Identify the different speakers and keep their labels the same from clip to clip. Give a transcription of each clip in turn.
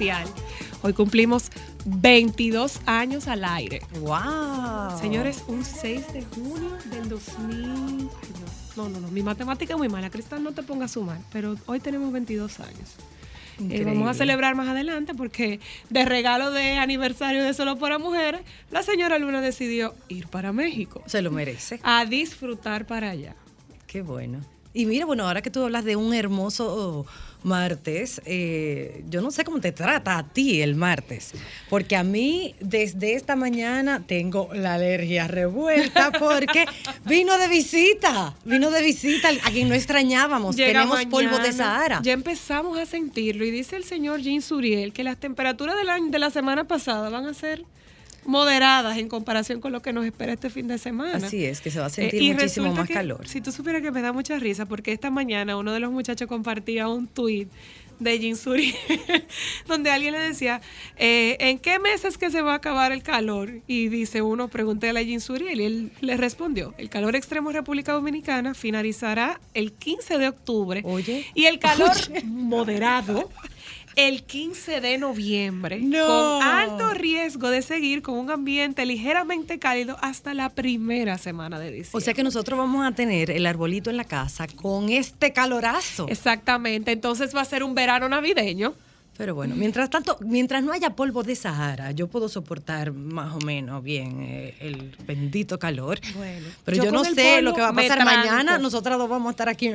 Speaker 1: Especial. Hoy cumplimos 22 años al aire.
Speaker 2: ¡Wow!
Speaker 1: Señores, un 6 de junio del 2000. ay, No, no, no, mi matemática es muy mala. Cristal, no te pongas a sumar, pero hoy tenemos 22 años. Eh, vamos a celebrar más adelante porque de regalo de aniversario de Solo para Mujeres, la señora Luna decidió ir para México
Speaker 2: Se lo merece.
Speaker 1: a disfrutar para allá.
Speaker 2: Qué bueno. Y mira, bueno, ahora que tú hablas de un hermoso martes, eh, yo no sé cómo te trata a ti el martes, porque a mí desde esta mañana tengo la alergia revuelta porque vino de visita, vino de visita a quien no extrañábamos.
Speaker 1: Llega
Speaker 2: Tenemos polvo de Sahara.
Speaker 1: Ya empezamos a sentirlo y dice el señor Jean Suriel que las temperaturas del año- de la semana pasada van a ser moderadas en comparación con lo que nos espera este fin de semana.
Speaker 2: Así es, que se va a
Speaker 1: Eh,
Speaker 2: sentir muchísimo más
Speaker 1: que,
Speaker 2: calor.
Speaker 1: Si tú supieras que me da mucha risa, porque esta mañana uno de los muchachos compartía un tuit de Jean Suriel, donde alguien le decía, eh, ¿en qué meses que se va a acabar el calor? Y dice uno, pregúntale a Jean Suriel, y él le respondió, el calor extremo en República Dominicana finalizará el 15 de octubre.
Speaker 2: Oye.
Speaker 1: Y el calor moderado el 15 de noviembre,
Speaker 2: No.
Speaker 1: con alto riesgo de seguir con un ambiente ligeramente cálido hasta la primera semana de diciembre.
Speaker 2: O sea que nosotros vamos a tener el arbolito en la casa con este calorazo.
Speaker 1: Exactamente, entonces va a ser un verano navideño.
Speaker 2: Pero bueno, mientras tanto, mientras no haya polvo de Sahara, yo puedo soportar más o menos bien eh, el bendito calor.
Speaker 1: Bueno,
Speaker 2: pero
Speaker 1: yo
Speaker 2: yo, no sé lo que va a pasar mañana. Nosotras dos vamos a estar aquí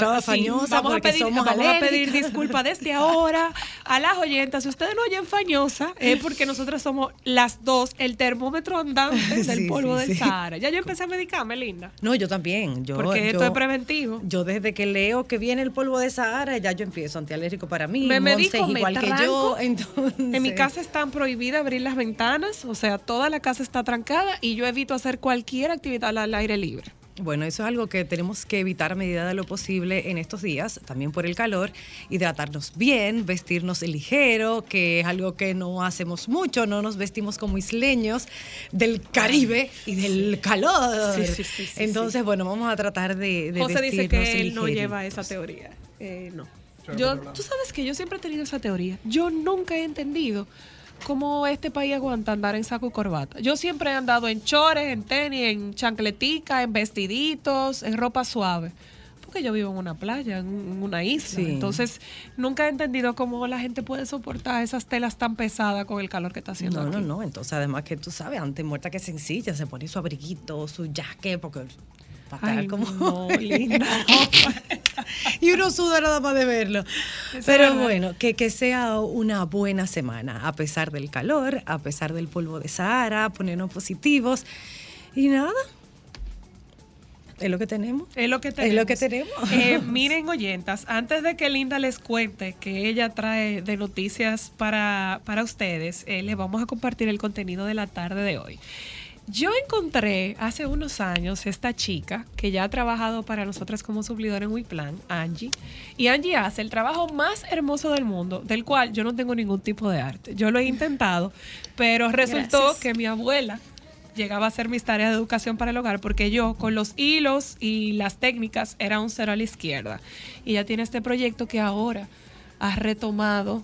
Speaker 2: todas
Speaker 1: sí,
Speaker 2: fañosas
Speaker 1: vamos a
Speaker 2: porque
Speaker 1: pedir,
Speaker 2: somos
Speaker 1: vamos a pedir disculpas desde ahora a las oyentas. Si ustedes no oyen fañosa, es porque nosotras somos las dos el termómetro andante del
Speaker 2: Sí,
Speaker 1: polvo
Speaker 2: sí,
Speaker 1: del
Speaker 2: sí.
Speaker 1: Sahara. Ya yo empecé a medicarme, linda.
Speaker 2: No, yo también. Yo,
Speaker 1: Porque esto
Speaker 2: yo-
Speaker 1: es preventivo.
Speaker 2: Yo desde que leo que viene el polvo de Sahara, ya yo empiezo antialérgico para mí.
Speaker 1: Me medico,
Speaker 2: igual que yo. Entonces,
Speaker 1: En mi casa están prohibidas abrir las ventanas, o sea, toda la casa está trancada y yo evito hacer cualquier actividad al aire libre.
Speaker 2: Bueno, eso es algo que tenemos que evitar a medida de lo posible en estos días, también por el calor, hidratarnos bien, vestirnos ligero, que es algo que no hacemos mucho, no nos vestimos como isleños del Caribe y del calor.
Speaker 1: Sí, sí, sí,
Speaker 2: Entonces, bueno, vamos a tratar de, de
Speaker 1: José dice
Speaker 2: vestirnos
Speaker 1: que él no lleva esa teoría. Eh, no. Yo, tú sabes que yo siempre he tenido esa teoría. Yo nunca he entendido cómo este país aguanta andar en saco y corbata. Yo siempre he andado en chores, en tenis, en chancletica, en vestiditos, en ropa suave. Porque yo vivo en una playa, en una isla.
Speaker 2: Sí.
Speaker 1: Entonces, nunca he entendido cómo la gente puede soportar esas telas tan pesadas con el calor que está haciendo
Speaker 2: No, no, no. Entonces, además que tú sabes, antes muerta que sencilla, se pone su abriguito, su jaque, porque estar
Speaker 1: Ay,
Speaker 2: como.
Speaker 1: no, linda.
Speaker 2: y uno suda nada más de verlo.
Speaker 1: es
Speaker 2: Pero
Speaker 1: verdad.
Speaker 2: bueno, que, que sea una buena semana, a pesar del calor, a pesar del polvo de Sahara, ponernos positivos. Y nada. Es lo que tenemos.
Speaker 1: Es lo que
Speaker 2: Es
Speaker 1: tenemos.
Speaker 2: lo que tenemos.
Speaker 1: Eh, miren, oyentas, antes de que Linda les cuente que ella trae de noticias para, para ustedes, eh, les vamos a compartir el contenido de la tarde de hoy. Yo encontré hace unos años esta chica que ya ha trabajado para nosotras como suplidora en WePlan, Angie. Y Angie hace el trabajo más hermoso del mundo, del cual yo no tengo ningún tipo de arte. Yo lo he intentado, pero resultó
Speaker 3: Gracias.
Speaker 1: que mi abuela llegaba a hacer mis tareas de educación para el hogar porque yo con los hilos y las técnicas era un cero a la izquierda. Y ella tiene este proyecto que ahora ha retomado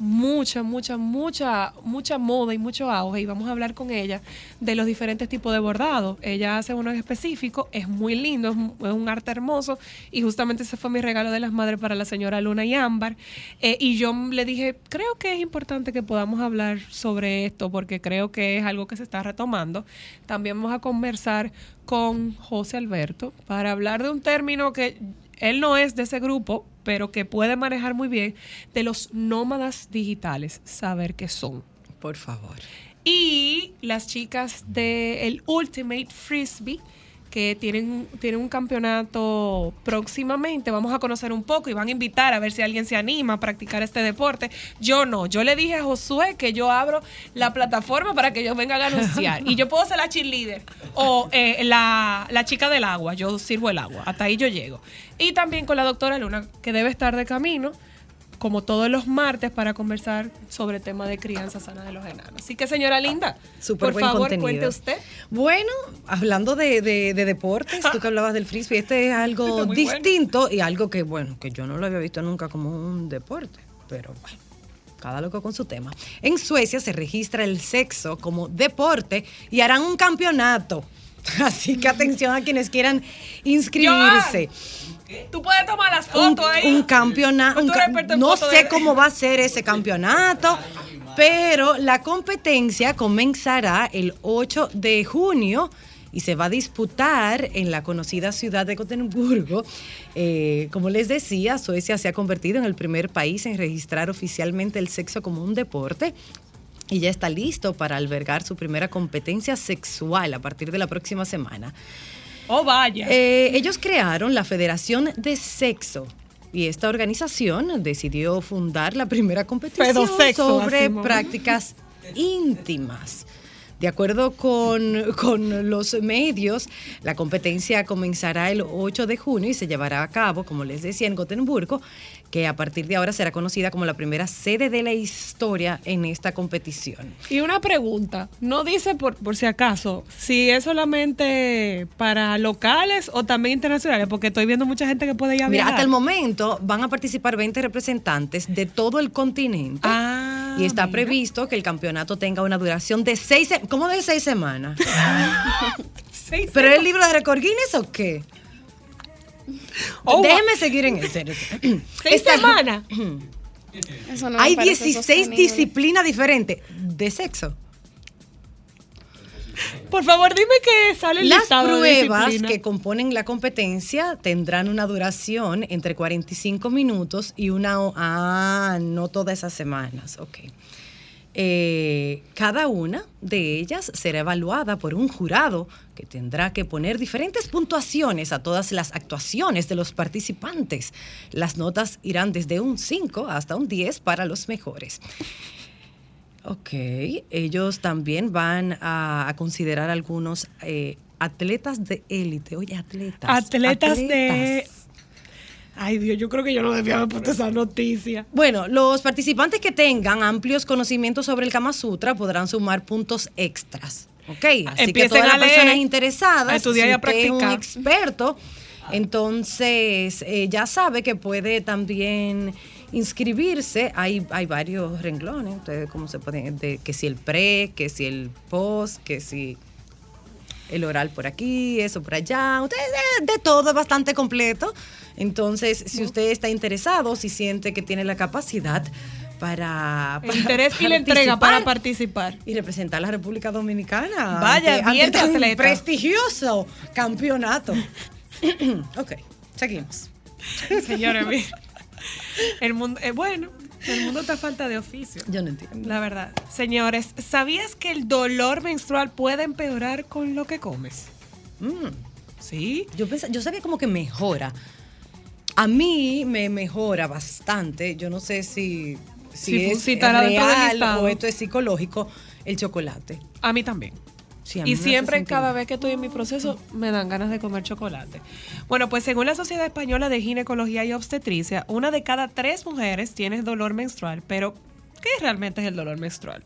Speaker 1: mucha, mucha, mucha, mucha moda y mucho auge y vamos a hablar con ella de los diferentes tipos de bordado. Ella hace uno en específico, es muy lindo, es un arte hermoso y justamente ese fue mi regalo de las madres para la señora Luna y Ámbar. Eh, y yo le dije, creo que es importante que podamos hablar sobre esto porque creo que es algo que se está retomando. También vamos a conversar con José Alberto para hablar de un término que él no es de ese grupo, pero que puede manejar muy bien de los nómadas digitales, saber qué son.
Speaker 2: Por favor.
Speaker 1: Y las chicas del Ultimate Frisbee, que tienen, tienen un campeonato próximamente, vamos a conocer un poco y van a invitar a ver si alguien se anima a practicar este deporte. Yo no, yo le dije a Josué que yo abro la plataforma para que ellos vengan a anunciar. y yo puedo ser la cheerleader o eh, la, la chica del agua, yo sirvo el agua, hasta ahí yo llego. Y también con la doctora Luna, que debe estar de camino como todos los martes, para conversar sobre el tema de crianza sana de los enanos. Así que, señora Linda, por favor,
Speaker 2: contenido.
Speaker 1: cuente usted.
Speaker 2: Bueno, hablando de, de- de deportes, tú que hablabas del frisbee, este es algo
Speaker 1: Muy
Speaker 2: distinto y algo que, bueno, que yo no lo había visto nunca como un deporte, pero bueno. Cada loco con su tema. En Suecia se registra el sexo como deporte y harán un campeonato. Así que atención a quienes quieran inscribirse.
Speaker 1: Tú puedes tomar las
Speaker 2: un,
Speaker 1: fotos ahí.
Speaker 2: un campeonato. No sé
Speaker 1: de-
Speaker 2: cómo va a ser ese campeonato, pero la competencia comenzará el 8 de junio y se va a disputar en la conocida ciudad de Gotemburgo. Eh, como les decía, Suecia se ha convertido en el primer país en registrar oficialmente el sexo como un deporte. Y ya está listo para albergar su primera competencia sexual a partir de la próxima semana.
Speaker 1: Oh, vaya.
Speaker 2: Eh, ellos crearon la Federación de Sexo y esta organización decidió fundar la primera competición
Speaker 1: Pedosexo,
Speaker 2: sobre prácticas íntimas. De acuerdo con, con los medios, la competencia comenzará el 8 de junio y se llevará a cabo, como les decía, en Gotemburgo, que a partir de ahora será conocida como la primera sede de la historia en esta competición.
Speaker 1: Y una pregunta, no dice por, por si acaso, si es solamente para locales o también internacionales, porque estoy viendo mucha gente que puede ir a
Speaker 2: Mira,
Speaker 1: viajar.
Speaker 2: hasta el momento van a participar 20 representantes de todo el continente.
Speaker 1: Ah,
Speaker 2: y está
Speaker 1: mira.
Speaker 2: previsto que el campeonato tenga una duración de seis, se- ¿cómo de seis semanas?
Speaker 1: Seis
Speaker 2: ¿Pero es el libro de récord Guinness o qué?
Speaker 1: Oh,
Speaker 2: Déjeme seguir en ese.
Speaker 1: seis
Speaker 2: Esta-
Speaker 1: semanas.
Speaker 3: Eso no me
Speaker 2: Hay
Speaker 3: parece
Speaker 2: 16
Speaker 3: sostenible.
Speaker 2: disciplinas diferentes de sexo.
Speaker 1: Por favor, dime que sale el
Speaker 2: Las
Speaker 1: de
Speaker 2: pruebas que componen la competencia tendrán una duración entre 45 minutos y una... Ah, no todas esas semanas, ok. Eh, cada una de ellas será evaluada por un jurado que tendrá que poner diferentes puntuaciones a todas las actuaciones de los participantes. Las notas irán desde un 5 hasta un 10 para los mejores. Ok, ellos también van a, a considerar algunos eh, atletas de élite. Oye, atletas.
Speaker 1: Atletas de-. Ay, Dios, yo creo que yo no debía haber puesto esa noticia.
Speaker 2: Bueno, los participantes que tengan amplios conocimientos sobre el Kama Sutra podrán sumar puntos extras. Ok, así que
Speaker 1: Empiecen
Speaker 2: todas las
Speaker 1: leer,
Speaker 2: personas interesadas,
Speaker 1: a estudiar y
Speaker 2: si
Speaker 1: a
Speaker 2: usted es un
Speaker 1: practicar.
Speaker 2: experto, entonces eh, ya sabe que puede también inscribirse. Hay, hay varios renglones, ustedes cómo se pueden, de, que si el pre, que si el post, que si el oral por aquí, eso por allá, ustedes de, de todo, es bastante completo. Entonces, si usted está interesado, si siente que tiene la capacidad para,
Speaker 1: El interés y la entrega para
Speaker 2: participar y representar a la República Dominicana.
Speaker 1: Vaya,
Speaker 2: ante-
Speaker 1: bien
Speaker 2: ante tan prestigioso campeonato. ok, seguimos.
Speaker 1: Señores, el mundo, eh, bueno, el mundo está a falta de oficio.
Speaker 2: Yo no entiendo.
Speaker 1: La verdad. Señores, ¿sabías que el dolor menstrual puede empeorar con lo que comes?
Speaker 2: Mm,
Speaker 1: Sí.
Speaker 2: yo, pens- yo sabía como que mejora. A mí me mejora bastante. Yo no sé si, si
Speaker 1: Si
Speaker 2: es
Speaker 1: si del
Speaker 2: real o esto es psicológico, el chocolate.
Speaker 1: A mí también.
Speaker 2: Sí,
Speaker 1: y siempre, cada vez que estoy en mi proceso, me dan ganas de comer chocolate. Bueno, pues según la Sociedad Española de Ginecología y Obstetricia, una de cada tres mujeres tiene dolor menstrual. Pero, ¿qué realmente es el dolor menstrual?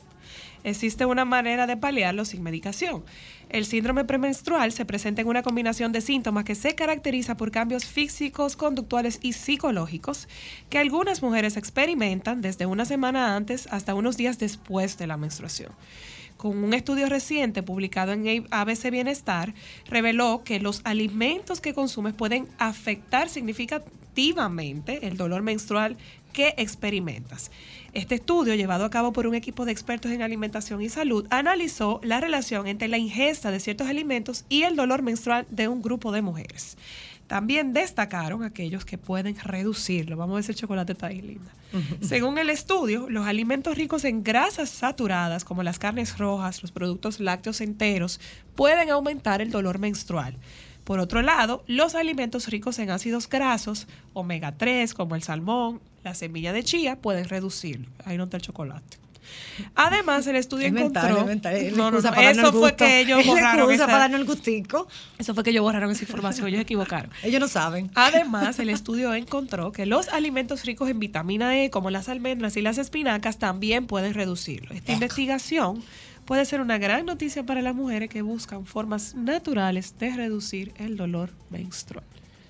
Speaker 1: Existe una manera de paliarlo sin medicación. El síndrome premenstrual se presenta en una combinación de síntomas que se caracteriza por cambios físicos, conductuales y psicológicos que algunas mujeres experimentan desde una semana antes hasta unos días después de la menstruación. Con un estudio reciente publicado en ABC Bienestar, reveló que los alimentos que consumes pueden afectar significativamente el dolor menstrual que experimentas. Este estudio, llevado a cabo por un equipo de expertos en alimentación y salud, analizó la relación entre la ingesta de ciertos alimentos y el dolor menstrual de un grupo de mujeres. También destacaron aquellos que pueden reducirlo. Vamos a ver si el chocolate está ahí, linda. Según el estudio, los alimentos ricos en grasas saturadas, como las carnes rojas, los productos lácteos enteros, pueden aumentar el dolor menstrual. Por otro lado, los alimentos ricos en ácidos grasos, omega 3, como el salmón, la semilla de chía, pueden reducirlo. Ahí no está el chocolate. Además, el estudio
Speaker 2: Es
Speaker 1: encontró...
Speaker 2: mental, es mental,
Speaker 1: no, no, no, eso fue que ellos borraron esa-
Speaker 2: para darnos el gustico.
Speaker 1: Eso fue que ellos borraron esa información, ellos se equivocaron.
Speaker 2: Ellos no saben.
Speaker 1: Además, el estudio encontró que los alimentos ricos en vitamina E, como las almendras y las espinacas, también pueden reducirlo. Esta investigación puede ser una gran noticia para las mujeres que buscan formas naturales de reducir el dolor menstrual.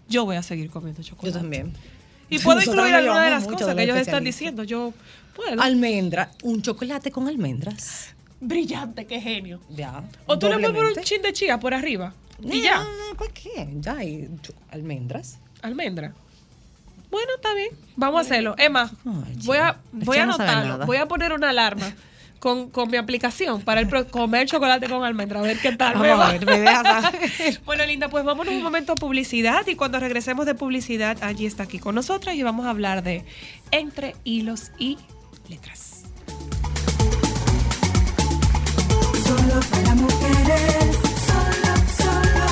Speaker 1: Yo voy a seguir comiendo
Speaker 2: Yo
Speaker 1: chocolate.
Speaker 2: también.
Speaker 1: Y puedo incluir
Speaker 2: nos
Speaker 1: alguna de las cosas
Speaker 2: de
Speaker 1: que
Speaker 2: los
Speaker 1: ellos están diciendo. Yo puedo.
Speaker 2: Almendra, un chocolate con almendras.
Speaker 1: Brillante, qué genio.
Speaker 2: Ya.
Speaker 1: O tú le puedes poner un chin de chía por arriba. Y ya.
Speaker 2: no, ¿Para qué? Ya hay almendras.
Speaker 1: Almendra. Bueno, está bien. Vamos a hacerlo. Emma,
Speaker 2: Ay,
Speaker 1: voy a, voy a anotarlo. Voy a poner una alarma con, con mi aplicación para el pro- comer chocolate con almendra. A ver qué tal.
Speaker 2: Vamos
Speaker 1: va.
Speaker 2: a ver, me.
Speaker 1: Bueno, linda, pues vámonos un momento a publicidad y cuando regresemos de publicidad, allí está aquí con nosotras y vamos a hablar de entre hilos y letras.
Speaker 4: Solo para mujeres, solo, solo.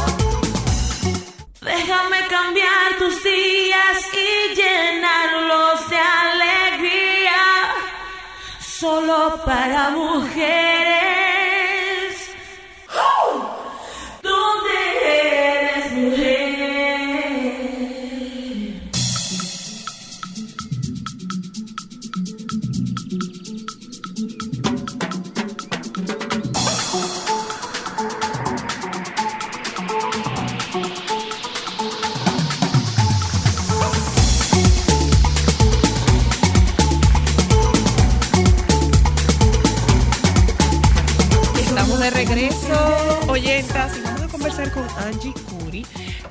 Speaker 5: Déjame cambiar tus días y llenarlos de alegría. Solo para mujeres.
Speaker 1: Con Angie Curi.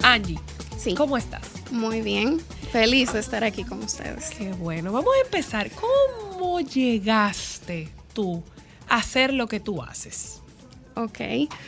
Speaker 1: Angie,
Speaker 3: Sí.
Speaker 1: ¿cómo estás?
Speaker 3: Muy bien. Feliz de estar aquí con ustedes.
Speaker 1: Qué bueno. Vamos a empezar. ¿Cómo llegaste tú a hacer lo que tú haces?
Speaker 3: Ok.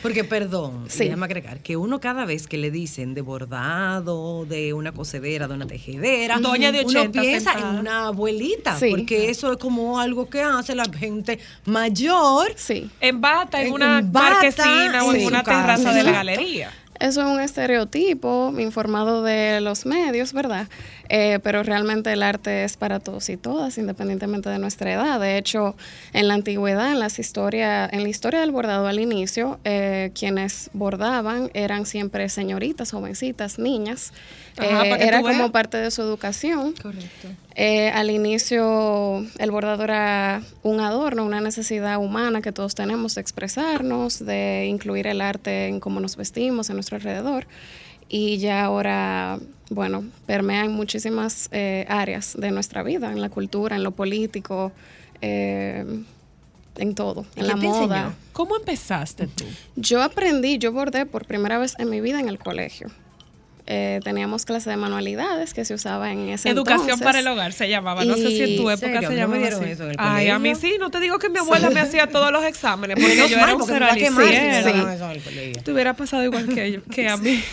Speaker 2: Porque, perdón,
Speaker 3: Sí.
Speaker 2: déjame agregar que uno cada vez que le dicen de bordado, de una cocedera, de una tejedera,
Speaker 1: Doña de
Speaker 2: uno
Speaker 1: 80
Speaker 2: piensa
Speaker 1: sentada.
Speaker 2: en una abuelita,
Speaker 3: Sí.
Speaker 2: porque eso es como algo que hace la gente mayor.
Speaker 3: Sí.
Speaker 1: En bata, en
Speaker 2: En-
Speaker 1: una
Speaker 2: en bata,
Speaker 1: marquesina o en
Speaker 3: en
Speaker 1: una terraza de la galería.
Speaker 3: Eso es un estereotipo informado de los medios, ¿verdad? Eh, pero realmente el arte es para todos y todas, independientemente de nuestra edad. De hecho, en la antigüedad, en, las historia, en la historia del bordado al inicio, eh, quienes bordaban eran siempre señoritas, jovencitas, niñas.
Speaker 1: Ajá,
Speaker 3: Eh, era como parte de su educación.
Speaker 2: Correcto.
Speaker 3: Eh, al inicio el bordado era un adorno, una necesidad humana que todos tenemos de expresarnos, de incluir el arte en cómo nos vestimos, en nuestro alrededor. Y ya ahora, bueno, permea en muchísimas eh, áreas de nuestra vida, en la cultura, en lo político, eh, en todo,
Speaker 2: ¿Y
Speaker 3: en la
Speaker 2: te
Speaker 3: moda.
Speaker 2: enseñó?
Speaker 1: ¿Cómo empezaste tú?
Speaker 3: Yo aprendí, yo bordé por primera vez en mi vida en el colegio. Eh, teníamos clase de manualidades que se usaba en ese
Speaker 1: Educación
Speaker 3: entonces.
Speaker 1: para el hogar se llamaba. No sé si en tu época
Speaker 2: ¿Serio?
Speaker 1: se
Speaker 2: ¿No
Speaker 1: llamaba así.
Speaker 2: eso en el
Speaker 1: Ay, a mí sí. No te digo que mi abuela me hacía todos los exámenes porque yo era un cero
Speaker 2: colegio.
Speaker 1: Te hubiera pasado igual que, que a mí.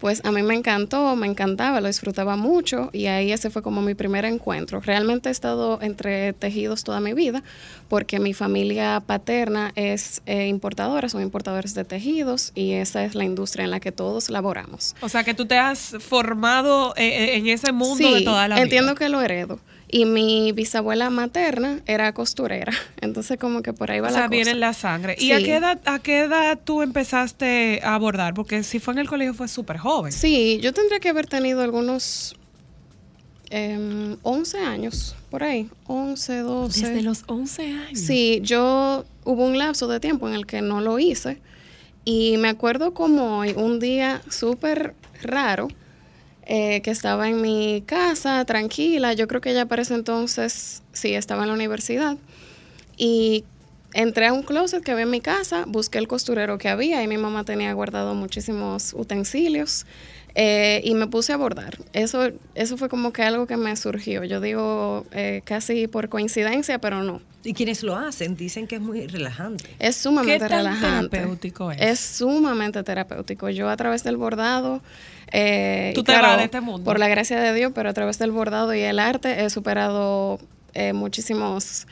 Speaker 3: Pues a mí me encantó, me encantaba, lo disfrutaba mucho y ahí ese fue como mi primer encuentro. Realmente he estado entre tejidos toda mi vida porque mi familia paterna es eh, importadora, son importadores de tejidos y esa es la industria en la que todos laboramos.
Speaker 1: O sea, que tú te has formado eh, eh, en ese mundo
Speaker 3: sí,
Speaker 1: de toda la vida.
Speaker 3: entiendo que lo heredo. Y mi bisabuela materna era costurera. Entonces como que por ahí va
Speaker 1: O
Speaker 3: la
Speaker 1: sea,
Speaker 3: cosa.
Speaker 1: viene en la sangre. ¿Y a qué, edad, a qué edad tú empezaste a abordar? Porque si fue en el colegio fue súper joven.
Speaker 3: Sí, yo tendría que haber tenido algunos em, 11 años, por ahí. 11, 12.
Speaker 1: Desde los 11 años.
Speaker 3: Sí, yo hubo un lapso de tiempo en el que no lo hice y me acuerdo como hoy, un día súper raro, eh, que estaba en mi casa, tranquila, yo creo que ya para ese entonces, sí, estaba en la universidad. Y entré a un closet que había en mi casa, busqué el costurero que había y mi mamá tenía guardado muchísimos utensilios eh, y me puse a bordar. Eso, eso fue como que algo que me surgió. Yo digo eh, casi por coincidencia, pero no.
Speaker 2: Y quienes lo hacen dicen que es muy relajante.
Speaker 3: Es sumamente
Speaker 1: ¿Qué tan
Speaker 3: relajante.
Speaker 1: terapéutico es?
Speaker 3: Es sumamente terapéutico. Yo a través del bordado, eh,
Speaker 1: Tú te vas de este mundo.
Speaker 3: por la gracia de Dios, pero a través del bordado y el arte he superado eh, muchísimos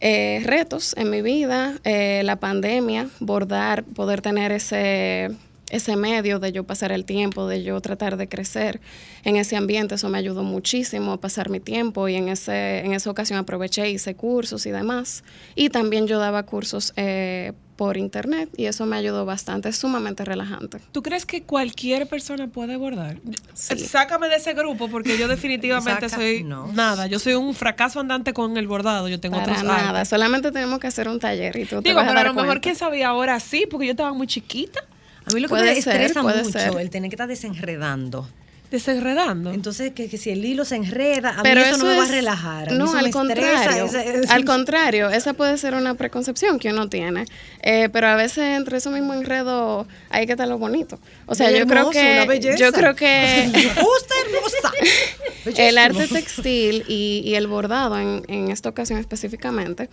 Speaker 3: eh, retos en mi vida. Eh, la pandemia, bordar, poder tener ese ese medio de yo pasar el tiempo, de yo tratar de crecer en ese ambiente, eso me ayudó muchísimo a pasar mi tiempo y en, ese, en esa ocasión aproveché, hice cursos y demás. Y también yo daba cursos eh, por internet y eso me ayudó bastante, es sumamente relajante.
Speaker 1: ¿Tú crees que cualquier persona puede bordar?
Speaker 3: Sí.
Speaker 1: Sácame de ese grupo porque yo definitivamente soy
Speaker 2: no.
Speaker 1: nada. Yo soy un fracaso andante con el bordado. Yo tengo
Speaker 3: Para
Speaker 1: otros
Speaker 3: nada,
Speaker 1: artes.
Speaker 3: solamente tenemos que hacer un taller y tú te
Speaker 1: Digo,
Speaker 3: vas
Speaker 1: pero a
Speaker 3: dar
Speaker 1: lo mejor
Speaker 3: cuenta.
Speaker 1: quién sabía ahora sí, porque yo estaba muy chiquita,
Speaker 2: A mí lo que
Speaker 3: Puede
Speaker 2: me
Speaker 3: ser,
Speaker 2: estresa
Speaker 3: puede
Speaker 2: mucho
Speaker 3: ser.
Speaker 2: el tener que estar desenredando.
Speaker 1: desenredando.
Speaker 2: Entonces, que, que si el hilo se enreda, a
Speaker 3: Pero
Speaker 2: mí eso, no me va a relajar. a
Speaker 3: No, al
Speaker 2: estresa,
Speaker 3: contrario. Al contrario, esa puede ser una preconcepción que uno tiene. Eh, pero a veces entre eso mismo enredo hay que estar lo bonito. O sea, yo creo
Speaker 2: hermoso, una
Speaker 3: que
Speaker 2: belleza.
Speaker 3: yo creo que
Speaker 2: Justa hermosa.
Speaker 3: el arte textil y, y el bordado en, en esta ocasión específicamente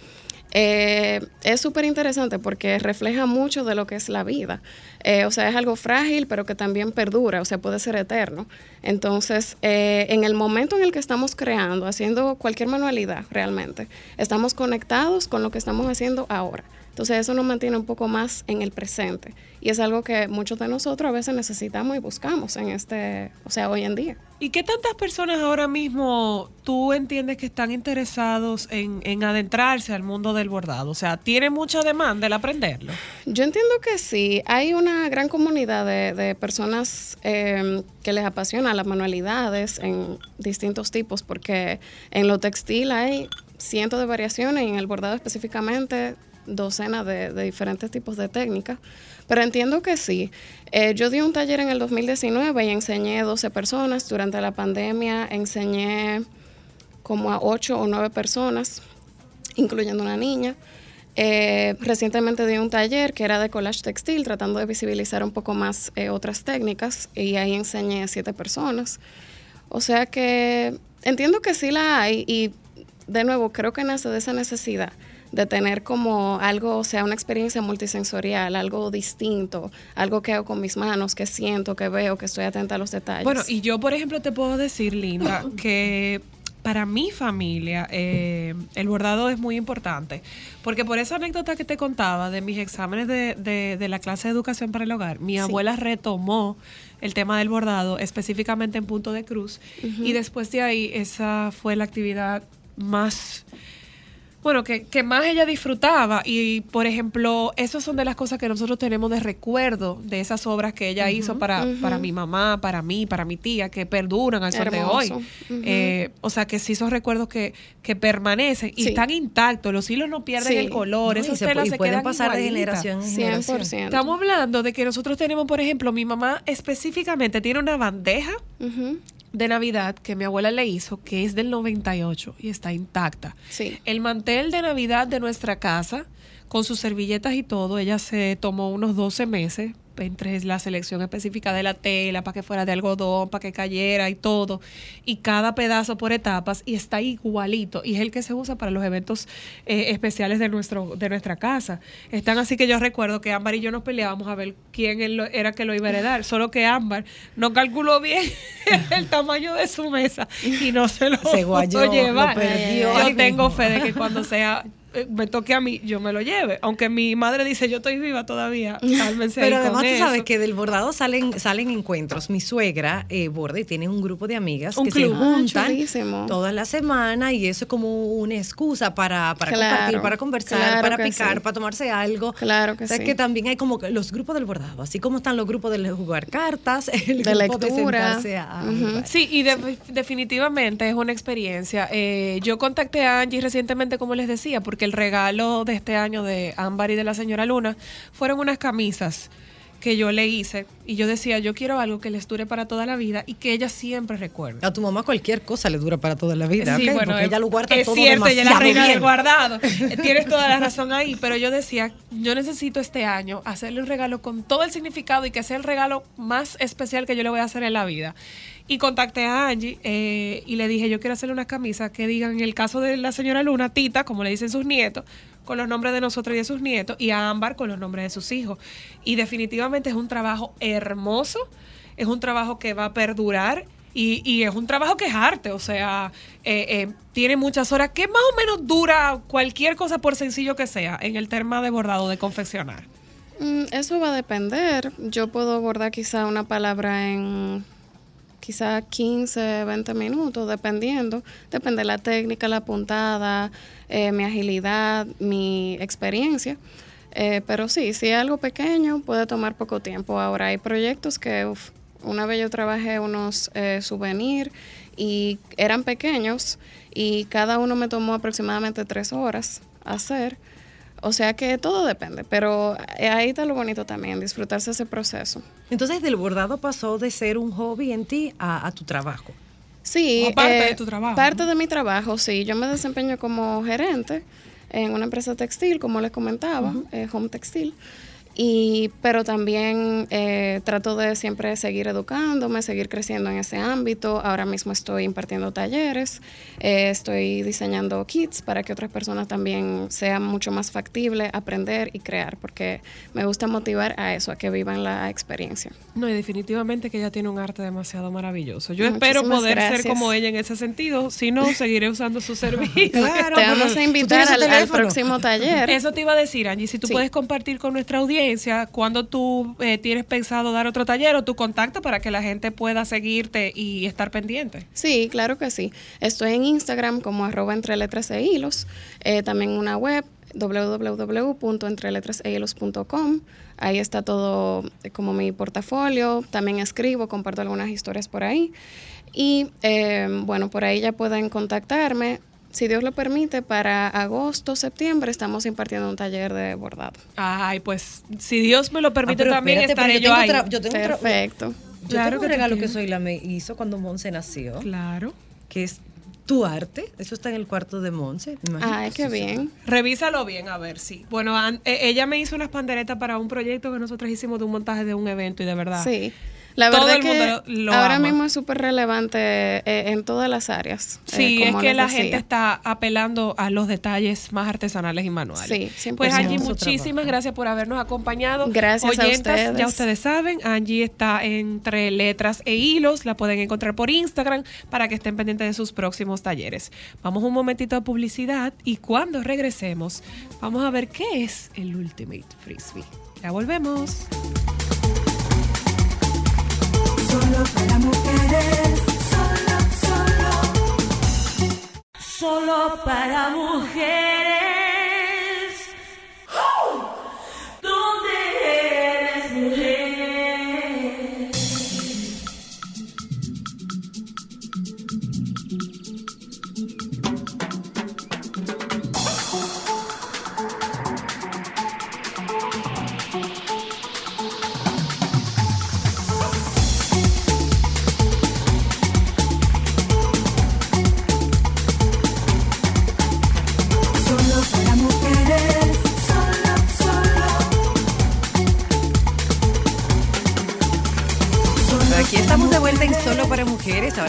Speaker 3: eh, es súper interesante porque refleja mucho de lo que es la vida. Eh, o sea, es algo frágil, pero que también perdura, o sea, puede ser eterno. Entonces, eh, en el momento en el que estamos creando, haciendo cualquier manualidad realmente, estamos conectados con lo que estamos haciendo ahora. Entonces, eso nos mantiene un poco más en el presente. Y es algo que muchos de nosotros a veces necesitamos y buscamos en este, o sea, hoy en día.
Speaker 1: ¿Y qué tantas personas ahora mismo tú entiendes que están interesados en, en adentrarse al mundo del bordado? O sea, ¿tiene mucha demanda el aprenderlo?
Speaker 3: Yo entiendo que sí. Hay una gran comunidad de, de personas eh, que les apasiona las manualidades en distintos tipos, porque en lo textil hay cientos de variaciones y en el bordado específicamente docenas de, de diferentes tipos de técnicas. Pero entiendo que sí. Eh, yo di un taller en el 2019 y enseñé 12 personas. Durante la pandemia enseñé como a 8 o 9 personas, incluyendo una niña. Eh, recientemente di un taller que era de collage textil, tratando de visibilizar un poco más eh, otras técnicas, y ahí enseñé a siete personas. O sea que entiendo que sí la hay, y de nuevo creo que nace de esa necesidad de tener como algo, o sea, una experiencia multisensorial, algo distinto, algo que hago con mis manos, que siento, que veo, que estoy atenta a los detalles.
Speaker 1: Bueno, y yo, por ejemplo, te puedo decir, Linda, que para mi familia eh, el bordado es muy importante, porque por esa anécdota que te contaba de mis exámenes de, de- de la clase de educación para el hogar, mi abuela retomó el tema del bordado específicamente en Punto de Cruz y después de ahí esa fue la actividad más bueno, que, que más ella disfrutaba. Y, por ejemplo, esas son de las cosas que nosotros tenemos de recuerdo de esas obras que ella hizo para, para mi mamá, para mí, para mi tía, que perduran al sol de hoy.
Speaker 3: Hermoso. Ujú.
Speaker 1: Eh, o sea, que sí son recuerdos que, que permanecen y
Speaker 3: Sí.
Speaker 1: están intactos. Los hilos no pierden
Speaker 3: Sí.
Speaker 1: el color,
Speaker 2: No, y
Speaker 1: esas
Speaker 2: se,
Speaker 1: telas
Speaker 2: y
Speaker 1: se
Speaker 2: pueden
Speaker 1: quedan
Speaker 2: pasar de generación en generación.
Speaker 3: 100%.
Speaker 1: Estamos hablando de que nosotros tenemos, por ejemplo, mi mamá específicamente tiene una bandeja. De Navidad que mi abuela le hizo, que es del 98 y está intacta.
Speaker 3: Sí.
Speaker 1: El mantel de Navidad de nuestra casa, con sus servilletas y todo, ella se tomó unos 12 meses entre la selección específica de la tela, para que fuera de algodón, para que cayera y todo, y cada pedazo por etapas, y está igualito, y es el que se usa para los eventos eh, especiales de, nuestro, de nuestra casa. Están así que yo recuerdo que Ámbar y yo nos peleábamos a ver quién era que lo iba a heredar, solo que Ámbar no calculó bien el tamaño de su mesa y no se lo
Speaker 2: Se guayó, lo perdió.
Speaker 1: Yo tengo fe de que cuando sea me toque a mí, yo me lo lleve. Aunque mi madre dice, yo estoy viva todavía, cálmense ahí
Speaker 2: Pero
Speaker 1: con
Speaker 2: además tú sabes
Speaker 1: eso.
Speaker 2: que del bordado salen, salen encuentros. Mi suegra eh, borda y tiene un grupo de amigas
Speaker 1: Un
Speaker 2: que
Speaker 1: club.
Speaker 2: se
Speaker 1: Ah,
Speaker 2: juntan
Speaker 3: chulísimo.
Speaker 2: todas las semanas y eso es como una excusa para, para
Speaker 3: Claro,
Speaker 2: compartir, para conversar,
Speaker 3: claro
Speaker 2: para picar,
Speaker 3: sí.
Speaker 2: para tomarse algo.
Speaker 3: Claro que
Speaker 2: o sea,
Speaker 3: sí.
Speaker 2: que también hay como que los grupos del bordado, así como están los grupos de jugar cartas, el
Speaker 3: De
Speaker 2: grupo de
Speaker 3: lectura.
Speaker 2: sentarse a-.
Speaker 1: Sí, y de- definitivamente es una experiencia. Eh, yo contacté a Angie recientemente, como les decía, porque el regalo de este año de Ámbar y de la señora Luna fueron unas camisas que yo le hice y yo decía, yo quiero algo que les dure para toda la vida y que ella siempre recuerde.
Speaker 2: A tu mamá cualquier cosa le dura para toda la vida,
Speaker 1: Sí, bueno,
Speaker 2: porque ella lo guarda
Speaker 1: es
Speaker 2: todo
Speaker 1: cierto, ella es la
Speaker 2: demasiado
Speaker 1: reina del
Speaker 2: bien.
Speaker 1: guardado. Eh, Tienes toda la razón ahí, pero yo decía, yo necesito este año hacerle un regalo con todo el significado y que sea el regalo más especial que yo le voy a hacer en la vida. Y contacté a Angie eh, y le dije, yo quiero hacerle unas camisas que digan, en el caso de la señora Luna, Tita, como le dicen sus nietos, con los nombres de nosotros y de sus nietos, y a Ámbar con los nombres de sus hijos. Y definitivamente es un trabajo hermoso, es un trabajo que va a perdurar y, y es un trabajo que es arte, o sea, eh, eh, tiene muchas horas, que más o menos dura cualquier cosa por sencillo que sea en el tema de bordado, de confeccionar.
Speaker 3: Mm, Eso va a depender. Yo puedo bordar quizá una palabra en quizá 15, 20 minutos, dependiendo. Depende de la técnica, la puntada, eh, mi agilidad, mi experiencia. Eh, pero sí, si es algo pequeño, puede tomar poco tiempo. Ahora hay proyectos que, una vez yo trabajé unos eh, souvenirs y eran pequeños y cada uno me tomó aproximadamente tres horas hacer. O sea que todo depende, pero ahí está lo bonito también, disfrutarse ese proceso.
Speaker 2: Entonces, del bordado pasó de ser un hobby en ti a, a tu trabajo.
Speaker 3: Sí,
Speaker 1: Como parte
Speaker 3: eh,
Speaker 1: de tu trabajo,
Speaker 3: Parte
Speaker 1: ¿no?
Speaker 3: de mi trabajo, sí. Yo me desempeño como gerente en una empresa textil, como les comentaba, eh, Home Textil. Y, pero también eh, trato de siempre seguir educándome, seguir creciendo en ese ámbito. Ahora mismo estoy impartiendo talleres, eh, estoy diseñando kits para que otras personas también sea mucho más factible aprender y crear, porque me gusta motivar a eso, a que vivan la experiencia.
Speaker 1: No, y definitivamente que ella tiene un arte demasiado maravilloso. Yo
Speaker 3: Muchísimas
Speaker 1: espero poder ser
Speaker 3: gracias.
Speaker 1: como ella en ese sentido, si no, seguiré usando su servicio.
Speaker 2: Claro,
Speaker 3: Te vamos a invitar al, al próximo taller.
Speaker 1: Eso te iba a decir, Angie, si tú
Speaker 3: Sí.
Speaker 1: puedes compartir con nuestra audiencia cuando tú eh, tienes pensado dar otro taller o tu contacto para que la gente pueda seguirte y estar pendiente.
Speaker 3: Sí, claro que sí. Estoy en Instagram como arroba entre letras e hilos. Eh, también una web www.entreletrasehilos.com. Ahí está todo eh, como mi portafolio. También escribo, comparto algunas historias por ahí. Y eh, bueno, por ahí ya pueden contactarme. Si Dios lo permite, para agosto, septiembre estamos impartiendo un taller de bordado.
Speaker 1: Ay, pues si Dios me lo permite
Speaker 2: Ah,
Speaker 1: también
Speaker 2: espérate,
Speaker 1: estaré yo ahí.
Speaker 2: yo tengo
Speaker 3: Perfecto.
Speaker 2: Yo
Speaker 1: Claro
Speaker 2: tengo
Speaker 1: que
Speaker 2: un
Speaker 1: tú
Speaker 2: regalo que. Zoila me hizo cuando Monse nació,
Speaker 1: Claro.
Speaker 2: que es tu arte. Eso está en el cuarto de Monse.
Speaker 3: Ay, qué
Speaker 2: Sí, sí.
Speaker 3: bien.
Speaker 1: Revísalo bien, a ver si. Bueno, an- eh, ella me hizo unas panderetas para un proyecto que nosotros hicimos de un montaje de un evento y de verdad.
Speaker 3: Sí. La
Speaker 1: Todo
Speaker 3: verdad
Speaker 1: el
Speaker 3: que
Speaker 1: mundo lo- lo
Speaker 3: ahora
Speaker 1: ama.
Speaker 3: mismo es súper relevante eh, en todas las áreas. eh,
Speaker 1: Sí, es que la
Speaker 3: decía.
Speaker 1: gente está apelando a los detalles más artesanales y manuales.
Speaker 3: Sí, 100%.
Speaker 1: Pues Angie, muchísimas
Speaker 2: trabajo.
Speaker 1: gracias por habernos acompañado.
Speaker 3: Gracias a
Speaker 1: Oyentas,
Speaker 3: ustedes.
Speaker 1: Ya ustedes saben, Angie está entre letras e hilos, la pueden encontrar por Instagram para que estén pendientes de sus próximos talleres. Vamos un momentito de publicidad y cuando regresemos vamos a ver qué es el Ultimate Frisbee. Ya volvemos.
Speaker 4: Solo para mujeres, solo, solo.
Speaker 5: Solo para mujeres.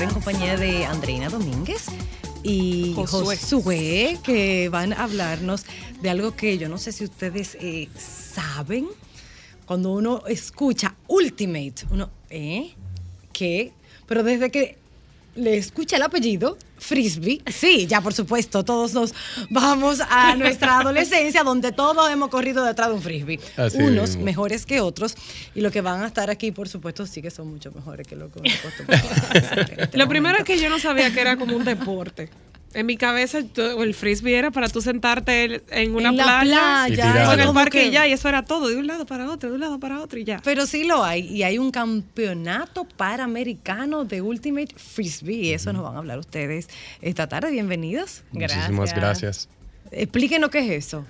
Speaker 2: En compañía de Andreina Domínguez y
Speaker 1: Josué.
Speaker 2: Josué, que van a hablarnos de algo que yo no sé si ustedes eh, saben. Cuando uno escucha Ultimate, uno, ¿eh? ¿Qué? Pero desde que le escucha el apellido, Frisbee, sí, ya por supuesto, todos nos vamos a nuestra adolescencia donde todos hemos corrido detrás de un frisbee.
Speaker 6: Así
Speaker 2: Unos
Speaker 6: mismo.
Speaker 2: mejores que otros y los que van a estar aquí, por supuesto, sí que son mucho mejores que lo que este
Speaker 1: Lo primero es que yo no sabía que era como un deporte. En mi cabeza, yo- el frisbee era para tú sentarte en una
Speaker 2: En la
Speaker 1: playa, en el parque
Speaker 2: que-
Speaker 1: y ya, y eso era todo, de un lado para otro, de un lado para otro y ya.
Speaker 2: Pero sí lo hay. Y hay un campeonato panamericano de Ultimate Frisbee. Y eso nos van a hablar ustedes esta tarde. Bienvenidos.
Speaker 6: Muchísimas gracias.
Speaker 2: Explíquenos qué es eso.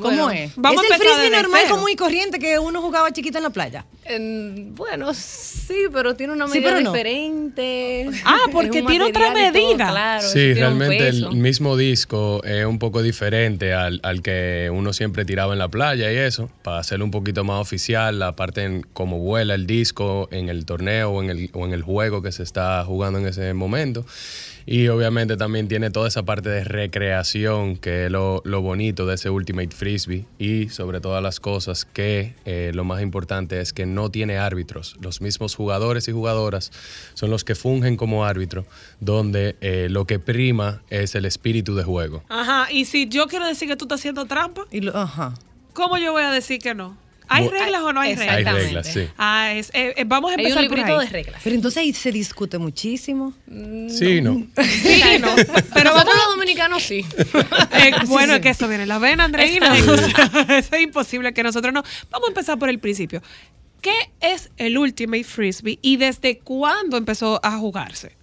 Speaker 2: ¿Cómo
Speaker 7: Bueno,
Speaker 2: es?
Speaker 1: vamos
Speaker 2: ¿Es el frisbee normal,
Speaker 1: cero.
Speaker 2: común y corriente que uno jugaba chiquito en la playa?
Speaker 7: En- bueno, sí, pero tiene una
Speaker 2: Sí,
Speaker 7: medida
Speaker 2: pero no.
Speaker 7: diferente.
Speaker 1: Ah, porque tiene otra
Speaker 7: todo,
Speaker 1: medida.
Speaker 7: claro,
Speaker 6: Sí, realmente el mismo disco es un poco diferente al, al que uno siempre tiraba en la playa y eso, para hacerlo un poquito más oficial, la parte en cómo vuela el disco en el torneo o en el, o en el juego que se está jugando en ese momento. Y obviamente también tiene toda esa parte de recreación, que es lo, lo bonito de ese Ultimate Frisbee. Y sobre todas las cosas, que eh, lo más importante es que no tiene árbitros. Los mismos jugadores y jugadoras son los que fungen como árbitro, donde eh, lo que prima es el espíritu de juego.
Speaker 1: Ajá, y si yo quiero decir que tú estás haciendo trampa,
Speaker 2: Y lo- ajá.
Speaker 1: ¿cómo yo voy a decir que no? ¿Hay reglas o no hay
Speaker 6: Hay
Speaker 1: reglas?
Speaker 7: Exactamente.
Speaker 6: reglas, sí.
Speaker 1: Ah, es- eh, eh, vamos a
Speaker 7: Hay un
Speaker 1: empezar por
Speaker 7: librito
Speaker 1: ahí.
Speaker 7: de reglas.
Speaker 2: Pero entonces ahí se discute muchísimo.
Speaker 6: Sí, no.
Speaker 1: Sí, no. Pero vamos
Speaker 7: los dominicanos sí.
Speaker 1: Eh, bueno, es que eso viene en la vena, Andreina. Eso es imposible que nosotros no. Vamos a empezar por el principio. ¿Qué es el Ultimate Frisbee y desde cuándo empezó a jugarse?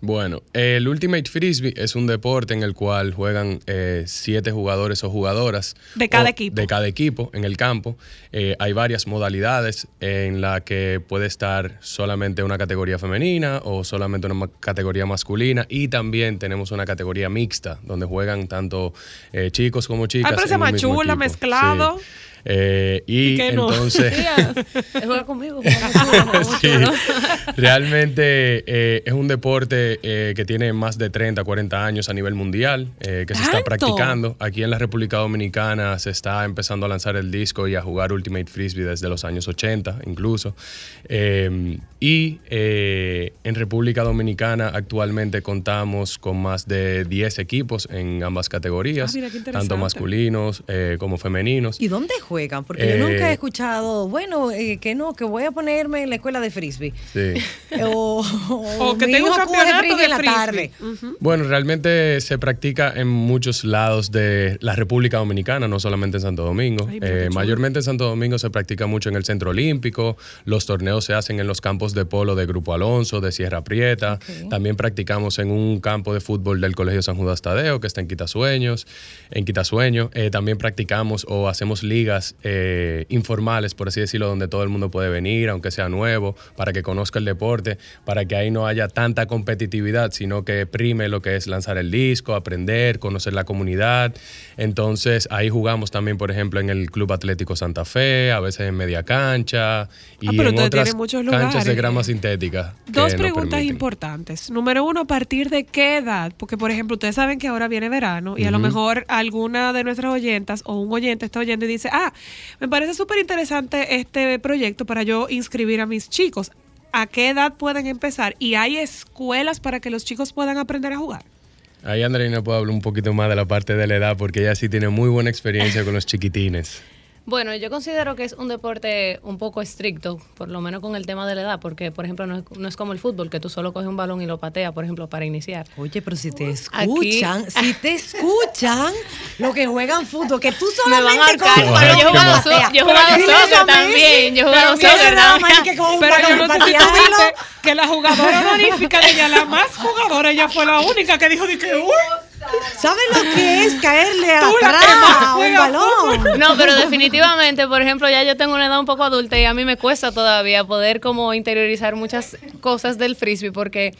Speaker 6: Bueno, el Ultimate Frisbee es un deporte en el cual juegan eh, siete jugadores o jugadoras.
Speaker 1: De cada equipo.
Speaker 6: De cada equipo en el campo. Eh, hay varias modalidades en la que puede estar solamente una categoría femenina o solamente una ma- categoría masculina. Y también tenemos una categoría mixta, donde juegan tanto eh, chicos como chicas.
Speaker 1: Ay, pero se
Speaker 6: en un
Speaker 1: llama
Speaker 6: mismo
Speaker 1: chula,
Speaker 6: equipo.
Speaker 1: mezclado.
Speaker 6: Sí. Eh, y
Speaker 1: ¿Y qué no?
Speaker 6: entonces...
Speaker 7: Sí, juega conmigo.
Speaker 6: Sí, realmente eh, es un deporte eh, que tiene más de 30, 40 años a nivel mundial, eh, que se está practicando. Aquí en la República Dominicana se está empezando a lanzar el disco y a jugar Ultimate Frisbee desde los años 80 incluso. Eh, y eh, en República Dominicana actualmente contamos con más de 10 equipos en ambas categorías,
Speaker 1: Ah, mira,
Speaker 6: tanto masculinos eh, como femeninos.
Speaker 2: ¿Y dónde juegan? Porque
Speaker 6: Eh,
Speaker 2: yo nunca he escuchado, bueno, eh, que no, que voy a ponerme en la escuela de frisbee.
Speaker 6: Sí.
Speaker 2: O,
Speaker 1: O que
Speaker 2: mi
Speaker 1: tengo un campeonato
Speaker 2: frisbee
Speaker 1: de
Speaker 2: en la
Speaker 1: frisbee.
Speaker 2: tarde.
Speaker 6: Bueno, realmente se practica en muchos lados de la República Dominicana, no solamente en Santo Domingo.
Speaker 1: Ay,
Speaker 6: Eh, mayormente en Santo Domingo se practica mucho en el Centro Olímpico, los torneos se hacen en los campos de polo de Grupo Alonso, de Sierra Prieta, también practicamos en un campo de fútbol del Colegio San Judas Tadeo, que está en Quitasueños, en Quitasueño. Eh, también practicamos o hacemos ligas eh, informales, por así decirlo, donde todo el mundo puede venir, aunque sea nuevo, para que conozca el deporte, para que ahí no haya tanta competitividad, sino que prime lo que es lanzar el disco, aprender, conocer la comunidad. Entonces ahí jugamos también, por ejemplo, en el Club Atlético Santa Fe, a veces en media cancha y
Speaker 1: Ah, pero
Speaker 6: en otras
Speaker 1: muchos
Speaker 6: canchas de
Speaker 1: lugares.
Speaker 6: grama sintética.
Speaker 1: Dos preguntas importantes. Número uno, ¿a partir de qué edad? Porque, por ejemplo, ustedes saben que ahora viene verano y a lo mejor alguna de nuestras oyentas o un oyente está oyendo y dice, ah, me parece súper interesante este proyecto para yo inscribir a mis chicos. ¿A qué edad pueden empezar? ¿Y hay escuelas para que los chicos puedan aprender a jugar?
Speaker 6: Ahí Andreina puede hablar un poquito más de la parte de la edad porque ella sí tiene muy buena experiencia con los chiquitines.
Speaker 7: Bueno, yo considero que es un deporte un poco estricto, por lo menos con el tema de la edad, porque, por ejemplo, no es, no es como el fútbol, que tú solo coges un balón y lo pateas, por ejemplo, para iniciar.
Speaker 2: Oye, pero si te
Speaker 7: Aquí-
Speaker 2: escuchan, si te escuchan, lo que juegan fútbol, que tú
Speaker 7: Me van a
Speaker 2: solamente
Speaker 7: pero yo he jugado, yo soccer también, yo he jugado soccer también.
Speaker 1: Pero yo no sé si tú que la jugadora honorífica de ella, la más jugadora, ella fue la única que dijo de que, uy,
Speaker 2: ¿Sabes lo que es caerle atrás a un balón?
Speaker 7: No, pero definitivamente, por ejemplo, ya yo tengo una edad un poco adulta y a mí me cuesta todavía poder como interiorizar muchas cosas del frisbee porque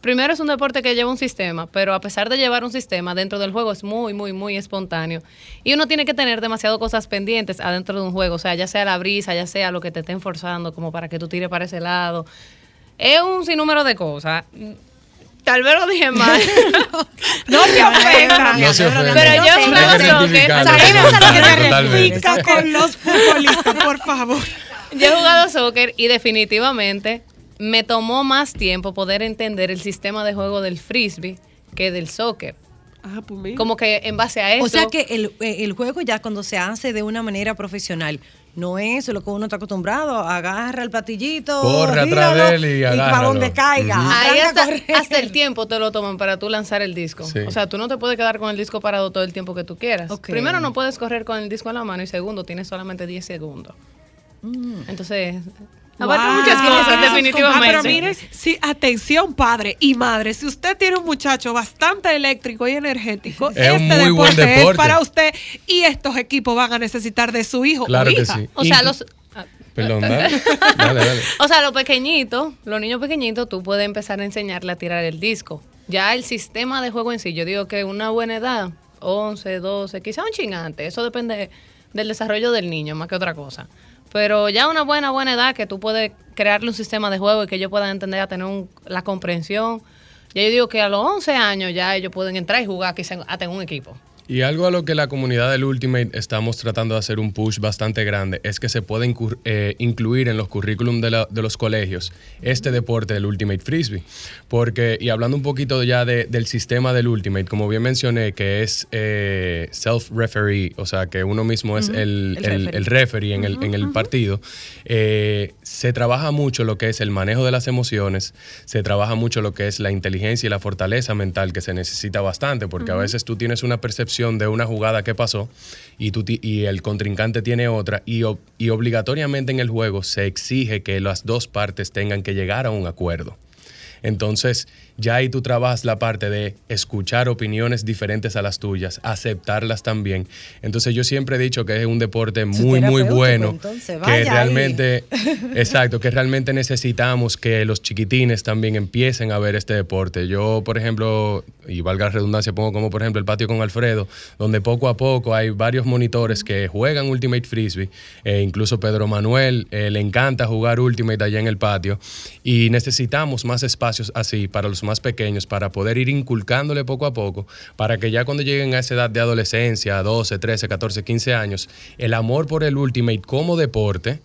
Speaker 7: primero es un deporte que lleva un sistema, pero a pesar de llevar un sistema dentro del juego es muy, muy, muy espontáneo. Y uno tiene que tener demasiado cosas pendientes adentro de un juego, o sea, ya sea la brisa, ya sea lo que te estén forzando como para que tú tires para ese lado. Es un sinnúmero de cosas. Tal vez lo dije mal.
Speaker 1: no.
Speaker 6: No se ofenda.
Speaker 7: Pero yo
Speaker 6: que
Speaker 7: jugaba soccer. Sabemos a lo que te.
Speaker 1: Pica con los futbolistas, por favor.
Speaker 7: Yo he jugado soccer y definitivamente me tomó más tiempo poder entender el sistema de juego del frisbee que del soccer.
Speaker 1: Ah, pues mira.
Speaker 7: Como que en base a eso.
Speaker 2: O sea que el, eh, el juego ya cuando se hace de una manera profesional, no es lo que uno está acostumbrado, agarra el platillito,
Speaker 6: Corre atrás de él y
Speaker 2: para donde caiga.
Speaker 7: Ahí hasta, el tiempo te lo toman para tú lanzar el disco.
Speaker 6: Sí.
Speaker 7: O sea, tú no te puedes quedar con el disco parado todo el tiempo que tú quieras. Primero, no puedes correr con el disco en la mano y segundo, tienes solamente 10 segundos. Entonces, abarca
Speaker 1: Wow.
Speaker 7: muchas cosas, definitivamente.
Speaker 1: Ah, pero mire, sí, atención, padre y madre. Si usted tiene un muchacho bastante eléctrico y energético,
Speaker 6: Es
Speaker 1: este
Speaker 6: un muy buen
Speaker 1: deporte, es para usted y estos equipos van a necesitar de su hijo
Speaker 6: Claro
Speaker 1: o
Speaker 6: que
Speaker 1: hija.
Speaker 6: sí.
Speaker 7: O sea, los... ah,
Speaker 6: Perdón, dale. Dale, dale.
Speaker 7: O sea, los pequeñitos, los niños pequeñitos, tú puedes empezar a enseñarle a tirar el disco. Ya el sistema de juego en sí, yo digo que una buena edad, 11, 12, quizá un chingante, eso depende del desarrollo del niño más que otra cosa. Pero ya una buena, buena edad que tú puedes crearle un sistema de juego y que ellos puedan entender a tener un- la comprensión. Ya yo digo que a los 11 años ya ellos pueden entrar y jugar quizá hasta en un equipo.
Speaker 6: Y algo a lo que la comunidad del Ultimate estamos tratando de hacer un push bastante grande es que se puede incur- eh, incluir en los currículum de, la- de los colegios este deporte del Ultimate Frisbee. Porque, y hablando un poquito ya de- del sistema del Ultimate, como bien mencioné, que es eh, self-referee, o sea, que uno mismo es el,
Speaker 2: el
Speaker 6: el-
Speaker 2: referee.
Speaker 6: el referee en el, en el partido, eh, se trabaja mucho lo que es el manejo de las emociones, se trabaja mucho lo que es la inteligencia y la fortaleza mental que se necesita bastante, porque a veces tú tienes una percepción de una jugada que pasó y, tú y el contrincante tiene otra y, y obligatoriamente en el juego se exige que las dos partes tengan que llegar a un acuerdo. Entonces, ya ahí tú trabajas la parte de escuchar opiniones diferentes a las tuyas, aceptarlas también. Entonces, yo siempre he dicho que es un deporte muy, muy bueno.
Speaker 2: entonces,
Speaker 6: que
Speaker 2: ahí.
Speaker 6: realmente, exacto, que realmente necesitamos que los chiquitines también empiecen a ver este deporte. Yo, por ejemplo, y valga la redundancia, pongo como por ejemplo el patio con Alfredo, donde poco a poco hay varios monitores que juegan Ultimate Frisbee. Eh, incluso Pedro Manuel eh, le encanta jugar Ultimate allá en el patio. Y necesitamos más espacios así para los más pequeños, para poder ir inculcándole poco a poco, para que ya cuando lleguen a esa edad de adolescencia, 12, 13, 14, 15 años, el amor por el Ultimate como deporte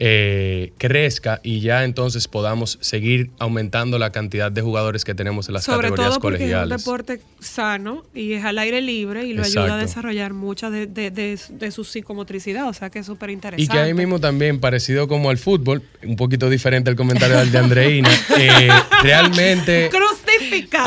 Speaker 6: eh, crezca y ya entonces podamos seguir aumentando la cantidad de jugadores que tenemos en las
Speaker 1: Sobre
Speaker 6: categorías
Speaker 1: todo porque es un
Speaker 6: colegiales.
Speaker 1: deporte sano y es al aire libre y lo ayuda a desarrollar mucha de, de- de- de su psicomotricidad, o sea que es súper interesante.
Speaker 6: Y que ahí mismo también, parecido como al fútbol, un poquito diferente al comentario del de Andreina, eh, realmente...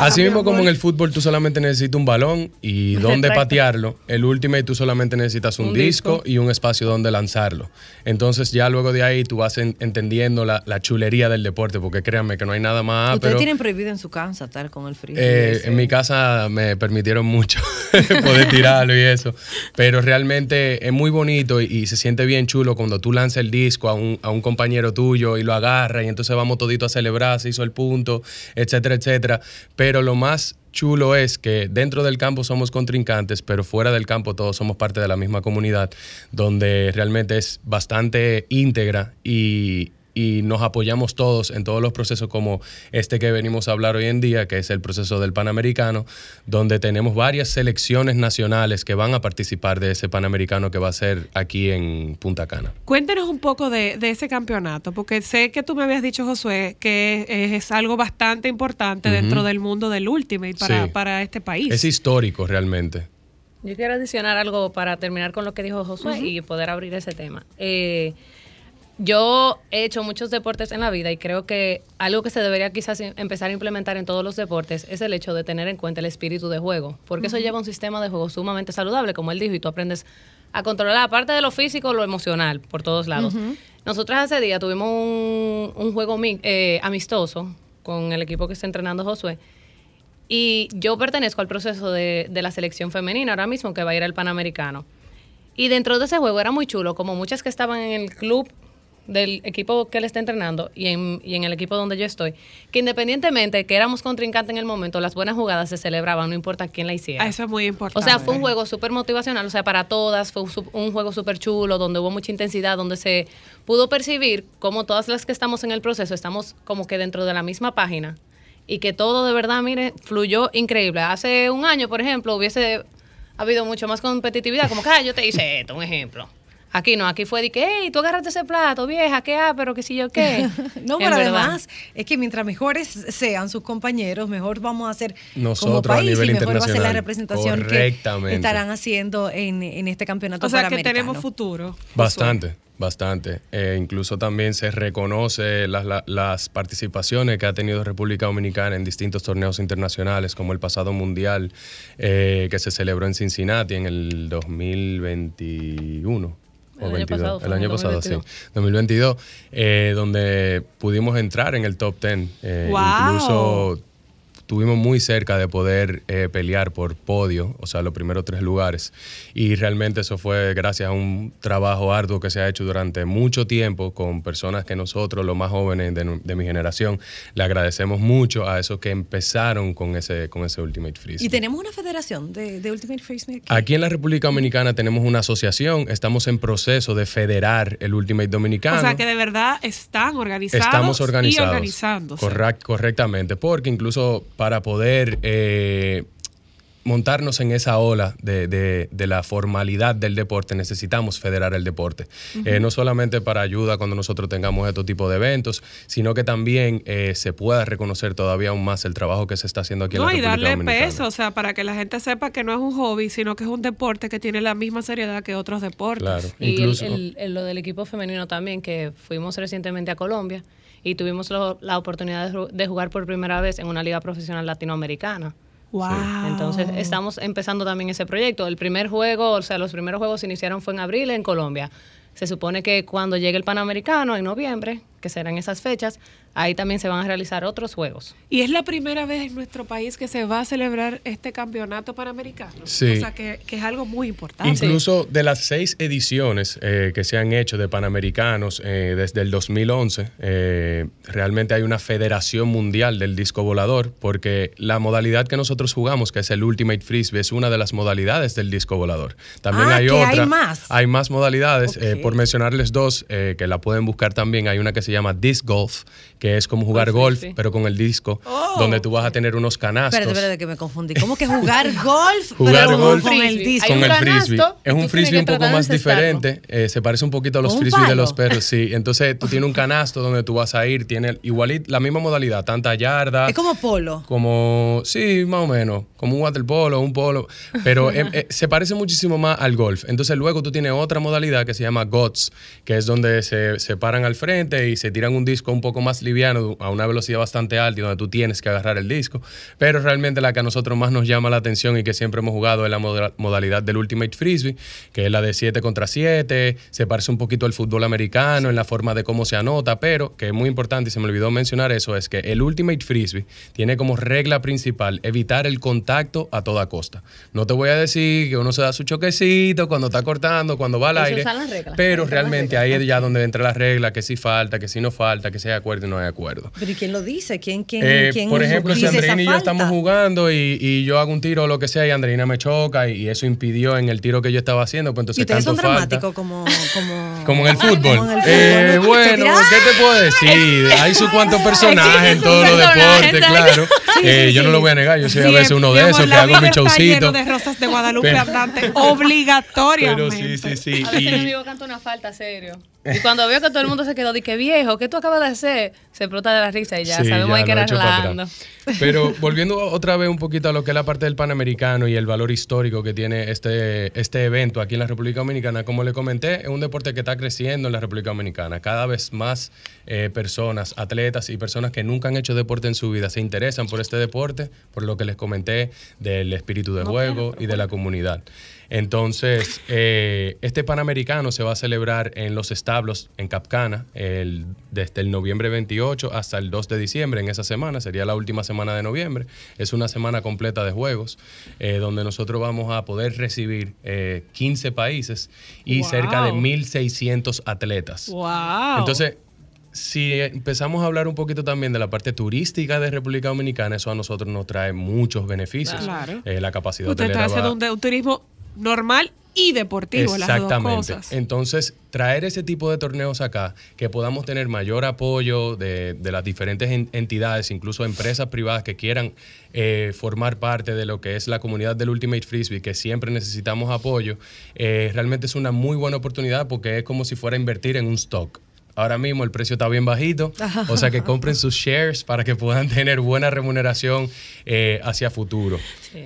Speaker 6: Así
Speaker 1: mi
Speaker 6: mismo como en el fútbol tú solamente necesitas un balón y dónde
Speaker 7: Exacto.
Speaker 6: patearlo, el Ultimate tú solamente necesitas un,
Speaker 7: Un
Speaker 6: disco,
Speaker 7: disco.
Speaker 6: y un espacio donde lanzarlo. Entonces ya luego de ahí tú vas en- entendiendo la, la chulería del deporte, porque créanme que no hay nada más...
Speaker 2: Ustedes
Speaker 6: pero,
Speaker 2: tienen prohibido en su casa estar con el frío.
Speaker 6: eh, en mi casa me permitieron mucho poder tirarlo y eso, pero realmente es muy bonito y, y se siente bien chulo cuando tú lanzas el disco a un, a un compañero tuyo y lo agarra y entonces vamos todito a celebrar, se hizo el punto, etcétera, etcétera. Pero lo más chulo es que dentro del campo somos contrincantes, pero fuera del campo todos somos parte de la misma comunidad, donde realmente es bastante íntegra y, y nos apoyamos todos en todos los procesos como este que venimos a hablar hoy en día, que es el proceso del Panamericano, donde tenemos varias selecciones nacionales que van a participar de ese Panamericano que va a ser aquí en Punta Cana.
Speaker 1: Cuéntenos un poco de, de ese campeonato, porque sé que tú me habías dicho, Josué, que es, es algo bastante importante dentro del mundo del Ultimate para,
Speaker 6: Sí.
Speaker 1: para este país.
Speaker 6: Es histórico realmente.
Speaker 7: Yo quiero adicionar algo para terminar con lo que dijo Josué y poder abrir ese tema. Eh, yo he hecho muchos deportes en la vida y creo que algo que se debería quizás em- empezar a implementar en todos los deportes es el hecho de tener en cuenta el espíritu de juego, porque eso lleva a un sistema de juego sumamente saludable, como él dijo, y tú aprendes a controlar, aparte de lo físico, lo emocional, por todos lados. Nosotros hace día tuvimos un, un juego eh, amistoso con el equipo que está entrenando Josué. Y yo pertenezco al proceso de, de la selección femenina ahora mismo que va a ir al Panamericano. Y dentro de ese juego era muy chulo, como muchas que estaban en el club del equipo que él está entrenando y en, y en el equipo donde yo estoy, que independientemente que éramos contrincantes en el momento, las buenas jugadas se celebraban, no importa quién la hiciera.
Speaker 1: Ah, Eso es muy
Speaker 7: O
Speaker 1: importante.
Speaker 7: sea, fue un juego súper motivacional, o sea, para todas, fue un juego súper chulo, donde hubo mucha intensidad, donde se pudo percibir como todas las que estamos en el proceso, estamos como que dentro de la misma página y que todo de verdad, mire, fluyó increíble. Hace un año, por ejemplo, hubiese habido mucho más competitividad, como que, ah, yo te hice esto, un ejemplo. Aquí no, aquí fue de que, hey, tú agarraste ese plato, vieja, qué ah, pero que si yo qué.
Speaker 2: No, pero
Speaker 7: verdad.
Speaker 2: además es que mientras mejores sean sus compañeros, mejor vamos a hacer como
Speaker 6: Nosotros a
Speaker 2: país
Speaker 6: nivel
Speaker 2: y mejor va a ser la representación que estarán haciendo en, en este campeonato
Speaker 1: O sea que tenemos futuro.
Speaker 6: Bastante, bastante. Eh, incluso también se reconoce las, la- las participaciones que ha tenido República Dominicana en distintos torneos internacionales, como el pasado mundial eh, que se celebró en Cincinnati en el 2021. O
Speaker 7: El año
Speaker 6: 22,
Speaker 7: pasado fue
Speaker 6: el año
Speaker 7: el
Speaker 6: pasado, sí,
Speaker 7: 2022.
Speaker 6: 2022, eh, donde pudimos entrar en el top 10. eh,
Speaker 1: ¡Wow!
Speaker 6: Incluso estuvimos muy cerca de poder eh, pelear por podio, o sea, los primeros tres lugares. Y realmente eso fue gracias a un trabajo arduo que se ha hecho durante mucho tiempo con personas que nosotros, los más jóvenes de, mi generación, le agradecemos mucho a esos que empezaron con ese, con ese Ultimate Frisbee.
Speaker 2: Y tenemos una federación de, de Ultimate Frisbee aquí.
Speaker 6: Aquí en la República Dominicana tenemos una asociación, estamos en proceso de federar el Ultimate Dominicano.
Speaker 1: O sea que de verdad están organizados
Speaker 6: Estamos organizados.
Speaker 1: y organizándose.
Speaker 6: Correct- correctamente, porque incluso para poder eh, montarnos en esa ola de, de- de la formalidad del deporte, necesitamos federar el deporte. Eh, no solamente para ayuda cuando nosotros tengamos estos tipos de eventos, sino que también eh, se pueda reconocer todavía aún más el trabajo que se está haciendo aquí
Speaker 1: No,
Speaker 6: en
Speaker 1: y
Speaker 6: la República
Speaker 1: darle
Speaker 6: Dominicana.
Speaker 1: peso, o sea, para que la gente sepa que no es un hobby, sino que es un deporte que tiene la misma seriedad que otros deportes.
Speaker 6: Claro,
Speaker 7: Y el-
Speaker 6: incluso...
Speaker 7: el- el- lo del equipo femenino también, que fuimos recientemente a Colombia y tuvimos lo- la oportunidad de jugar por primera vez en una liga profesional latinoamericana.
Speaker 1: Wow.
Speaker 7: Entonces estamos empezando también ese proyecto. El primer juego, o sea, los primeros juegos se iniciaron fue en abril en Colombia. Se supone que cuando llegue el Panamericano en noviembre, que serán esas fechas, ahí también se van a realizar otros juegos.
Speaker 1: Y es la primera vez en nuestro país que se va a celebrar este campeonato panamericano.
Speaker 6: Sí.
Speaker 1: O sea, que, que es algo muy importante.
Speaker 6: Incluso de las seis ediciones eh, que se han hecho de Panamericanos eh, desde el 2011, eh, realmente hay una federación mundial del disco volador, porque la modalidad que nosotros jugamos, que es el Ultimate Frisbee, es una de las modalidades del disco volador. También
Speaker 2: Ah,
Speaker 6: hay
Speaker 2: que hay
Speaker 6: otra.
Speaker 2: más.
Speaker 6: Hay más modalidades. eh, por mencionarles dos, eh, que la pueden buscar también, hay una que se llama Disc Golf, que es como jugar
Speaker 7: Golf
Speaker 6: golf, pero con el disco,
Speaker 1: Oh.
Speaker 6: donde tú vas a tener unos canastos.
Speaker 2: Espérate, espérate, que me confundí. ¿Cómo que jugar golf?
Speaker 6: Jugar
Speaker 2: pero
Speaker 6: golf
Speaker 2: con el disco.
Speaker 6: Con el frisbee. Es un frisbee un poco más diferente. eh, se parece un poquito a los
Speaker 2: ¿Con un
Speaker 6: frisbees de los perros, sí. Entonces tú tienes un canasto donde tú vas a ir, tiene igual la misma modalidad, tanta yarda.
Speaker 2: Es como polo.
Speaker 6: Como, sí, más o menos, como un waterpolo, un polo, pero eh, eh, se parece muchísimo más al golf. Entonces luego tú tienes otra modalidad que se llama GOTS, que es donde se, se paran al frente y se tiran un disco un poco más liviano a una velocidad bastante alta y donde tú tienes que agarrar el disco. Pero realmente la que a nosotros más nos llama la atención y que siempre hemos jugado es la moda- modalidad del Ultimate Frisbee, que es la de 7 contra 7, se parece un poquito al fútbol americano en la forma de cómo se anota, pero que es muy importante y se me olvidó mencionar eso, es que el Ultimate Frisbee tiene como regla principal evitar el contacto a toda costa. No te voy a decir que uno se da su choquecito cuando está cortando, cuando va al
Speaker 7: Eso
Speaker 6: aire,
Speaker 7: reglas,
Speaker 6: pero realmente ahí es ya donde entra la regla, que si falta, que si no falta, que acuerdo y no hay acuerdo.
Speaker 2: ¿Pero y quién lo dice? ¿Quién, quién,
Speaker 6: Eh,
Speaker 2: quién
Speaker 6: por ejemplo, si Andreina y yo estamos jugando y, y yo hago un tiro o lo que sea y Andreina me choca y, y eso impidió en el tiro que yo estaba haciendo, pues
Speaker 2: ¿Y
Speaker 6: entonces
Speaker 2: ustedes son dramáticos como, como,
Speaker 6: Como en el fútbol.
Speaker 2: Como en el
Speaker 6: Eh,
Speaker 2: fútbol, ¿no?
Speaker 6: bueno, ¿qué te puedo decir? Hay su cuantos personajes en todos los deportes, claro. Eh, yo no lo voy a negar, yo soy a veces uno de esos que hago mi showcito.
Speaker 1: de rosas de Guadalupe
Speaker 6: Pero- sí, sí, sí.
Speaker 7: A veces
Speaker 6: y-
Speaker 7: mi amigo canta una falta, serio. Y cuando veo que todo el mundo se quedó, que viejo, ¿qué tú acabas de hacer? Se explota de la risa y ya
Speaker 6: Sí,
Speaker 7: sabemos
Speaker 6: ya
Speaker 7: que era relajando.
Speaker 6: Pero volviendo otra vez un poquito a lo que es la parte del Panamericano y el valor histórico que tiene este, este evento aquí en la República Dominicana, como le comenté, es un deporte que está creciendo en la República Dominicana. Cada vez más eh, personas, atletas y personas que nunca han hecho deporte en su vida se interesan por este deporte, por lo que les comenté del espíritu de juego y de la comunidad. Entonces, eh, este Panamericano se va a celebrar en los establos en Capcana el- desde el noviembre 28 hasta el 2 de diciembre, en esa semana, sería la última semana de noviembre. Es una semana completa de juegos, eh, donde nosotros vamos a poder recibir eh, 15 países y
Speaker 1: Wow.
Speaker 6: cerca de 1.600 atletas.
Speaker 1: Wow.
Speaker 6: Entonces, si empezamos a hablar un poquito también de la parte turística de República Dominicana, eso a nosotros nos trae muchos beneficios.
Speaker 1: Claro.
Speaker 6: Eh, la capacidad
Speaker 1: Usted está
Speaker 6: va-
Speaker 1: haciendo un, de- un turismo normal y deportivo, las dos
Speaker 6: Exactamente.
Speaker 1: cosas.
Speaker 6: Entonces, traer ese tipo de torneos acá, que podamos tener mayor apoyo de, de las diferentes en- entidades, incluso empresas privadas que quieran eh, formar parte de lo que es la comunidad del Ultimate Frisbee, que siempre necesitamos apoyo, eh, realmente es una muy buena oportunidad porque es como si fuera a invertir en un stock. Ahora mismo el precio está bien bajito, o sea que compren sus shares para que puedan tener buena remuneración eh, hacia futuro.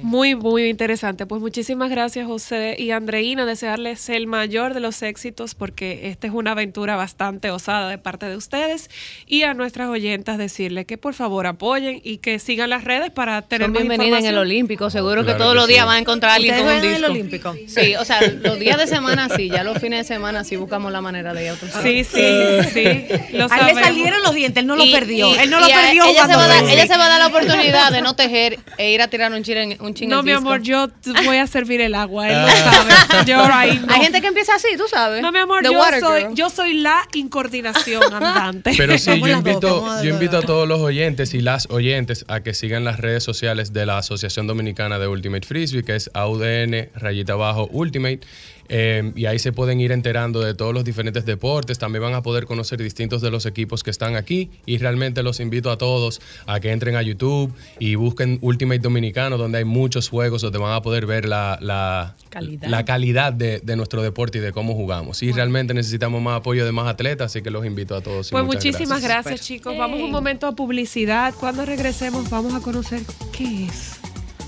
Speaker 1: Muy, muy interesante. Pues muchísimas gracias, José y Andreina. Desearles el mayor de los éxitos porque esta es una aventura bastante osada de parte de ustedes. Y a nuestras oyentas decirles que por favor apoyen y que sigan las redes para tener
Speaker 7: Son
Speaker 1: más
Speaker 7: bienvenidas en el. Olímpico. Seguro que todos
Speaker 6: que
Speaker 7: los días van a encontrar a alguien
Speaker 2: ¿Ustedes
Speaker 7: con un
Speaker 2: en el
Speaker 7: disco.
Speaker 2: Olímpico?
Speaker 7: Sí, o sea, los días de semana sí, ya los fines de semana sí buscamos la manera de ir a otros
Speaker 1: Sí, sí, sí. Lo
Speaker 8: A él le salieron los dientes, él no lo perdió.
Speaker 7: y-
Speaker 8: él no lo perdió.
Speaker 7: Ella se, va a dar,
Speaker 8: frisbee.
Speaker 7: ella se va a dar la oportunidad de no tejer e ir a tirar un chin en, un chin
Speaker 1: No,
Speaker 7: el
Speaker 1: mi
Speaker 7: disco.
Speaker 1: amor, yo voy a servir el agua. Él lo sabe. Yo ahí no.
Speaker 7: Hay gente que empieza así, tú sabes.
Speaker 1: No, mi amor,
Speaker 7: The
Speaker 1: yo soy,
Speaker 7: girl.
Speaker 1: yo soy la incoordinación andante.
Speaker 6: Pero sí, yo invito, yo invito a todos los oyentes y las oyentes a que sigan las redes sociales de la Asociación Dominicana de Ultimate Frisbee, que es AUDN, rayita abajo, Ultimate. Eh, y ahí se pueden ir enterando de todos los diferentes deportes. También van a poder conocer distintos de los equipos que están aquí. Y realmente los invito a todos a que entren a YouTube y busquen Ultimate Dominicano, donde hay muchos juegos donde van a poder ver la, la
Speaker 7: Calidad.
Speaker 6: la calidad de, de nuestro deporte y de cómo jugamos. Y realmente necesitamos más apoyo de más atletas, así que los invito a todos.
Speaker 1: Pues muchísimas
Speaker 6: gracias.
Speaker 1: gracias, chicos. Vamos un momento a publicidad. Cuando regresemos vamos a conocer qué es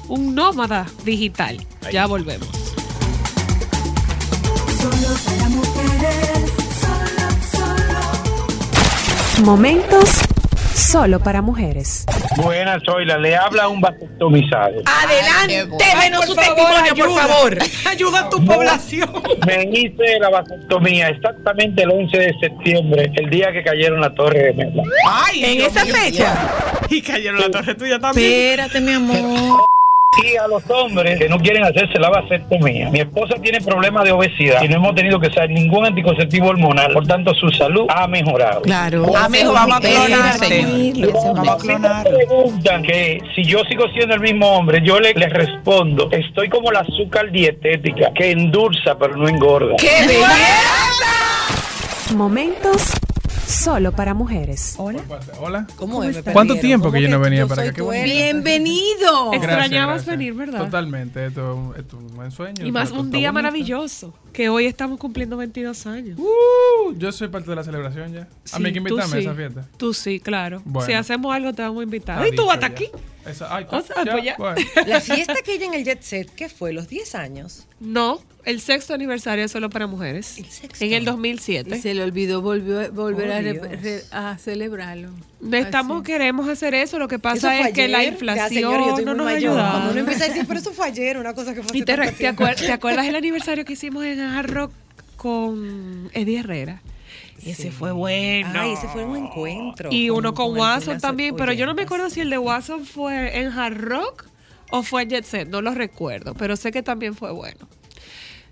Speaker 1: un nómada digital. Ya volvemos.
Speaker 4: Solo para mujeres, solo, solo.
Speaker 9: Momentos solo para mujeres.
Speaker 10: Buenas, Zoila. Le habla un vasectomizado.
Speaker 8: Adelante, denos su testimonio, por favor.
Speaker 1: Ayuda a tu población.
Speaker 10: Me hice la vasectomía exactamente el 11 de septiembre, el día que cayeron la torre de Mela.
Speaker 8: Ay, en esa fecha.
Speaker 1: Y cayeron la torre tuya también.
Speaker 2: Espérate, mi amor.
Speaker 10: Y a los hombres que no quieren hacerse la vasectomía. Mi esposa tiene problemas de obesidad y no hemos tenido que usar ningún anticonceptivo hormonal. Por tanto, su salud ha mejorado.
Speaker 8: Claro. Amigo, vamos a clonarte. Vamos a
Speaker 10: Si me preguntan que si yo sigo siendo el mismo hombre, yo le- les respondo, estoy como la azúcar dietética, que endulza pero no engorda.
Speaker 8: ¡Qué belleza!
Speaker 9: Momentos solo para mujeres.
Speaker 2: Hola.
Speaker 11: Hola.
Speaker 2: ¿Cómo es? Me
Speaker 11: ¿Cuánto tiempo que
Speaker 2: ¿Cómo
Speaker 11: yo no venía
Speaker 2: yo
Speaker 11: para acá? Qué bueno.
Speaker 8: Bienvenido.
Speaker 1: Extrañabas
Speaker 11: gracias.
Speaker 1: venir, ¿verdad?
Speaker 11: Totalmente. Esto, esto es un buen sueño.
Speaker 1: Y más
Speaker 11: esto
Speaker 1: un día
Speaker 11: bonito.
Speaker 1: maravilloso, que hoy estamos cumpliendo 22 años.
Speaker 11: Uh, yo soy parte de la celebración ya. a mí hay que
Speaker 1: Sí,
Speaker 11: invitarme a esa fiesta.
Speaker 1: Tú sí, claro.
Speaker 11: Bueno.
Speaker 1: Si hacemos algo, te vamos a invitar.
Speaker 11: Está
Speaker 1: y tú hasta
Speaker 11: ya.
Speaker 1: aquí.
Speaker 11: Esa- ay,
Speaker 1: O sea, pues ya.
Speaker 11: bueno.
Speaker 2: La fiesta que ella en el Jet Set, ¿qué fue? ¿Los 10 años?
Speaker 1: No, el sexto aniversario es solo para mujeres.
Speaker 2: El sexto.
Speaker 1: En el 2007.
Speaker 12: Y se le olvidó volvió, volver
Speaker 2: Oh,
Speaker 12: a, re- a celebrarlo.
Speaker 1: Estamos,
Speaker 12: Así.
Speaker 1: queremos hacer eso. Lo que pasa es que la inflación
Speaker 2: señor,
Speaker 1: no nos
Speaker 2: mayor. Cuando
Speaker 1: ayudado.
Speaker 2: uno empieza a decir, pero eso fue ayer, una cosa que fue
Speaker 1: ¿Y te, te
Speaker 2: tiempo.
Speaker 1: acuer- te acuerdas el aniversario que hicimos en Hard Rock con Eddie Herrera? Ese
Speaker 2: Sí.
Speaker 1: fue bueno.
Speaker 2: Ay, ese fue un encuentro.
Speaker 1: Y uno con,
Speaker 2: con
Speaker 1: Watson también, pero yo no me acuerdo si el de Watson fue en Hard Rock o fue en Jet Set, no lo recuerdo, pero sé que también fue bueno.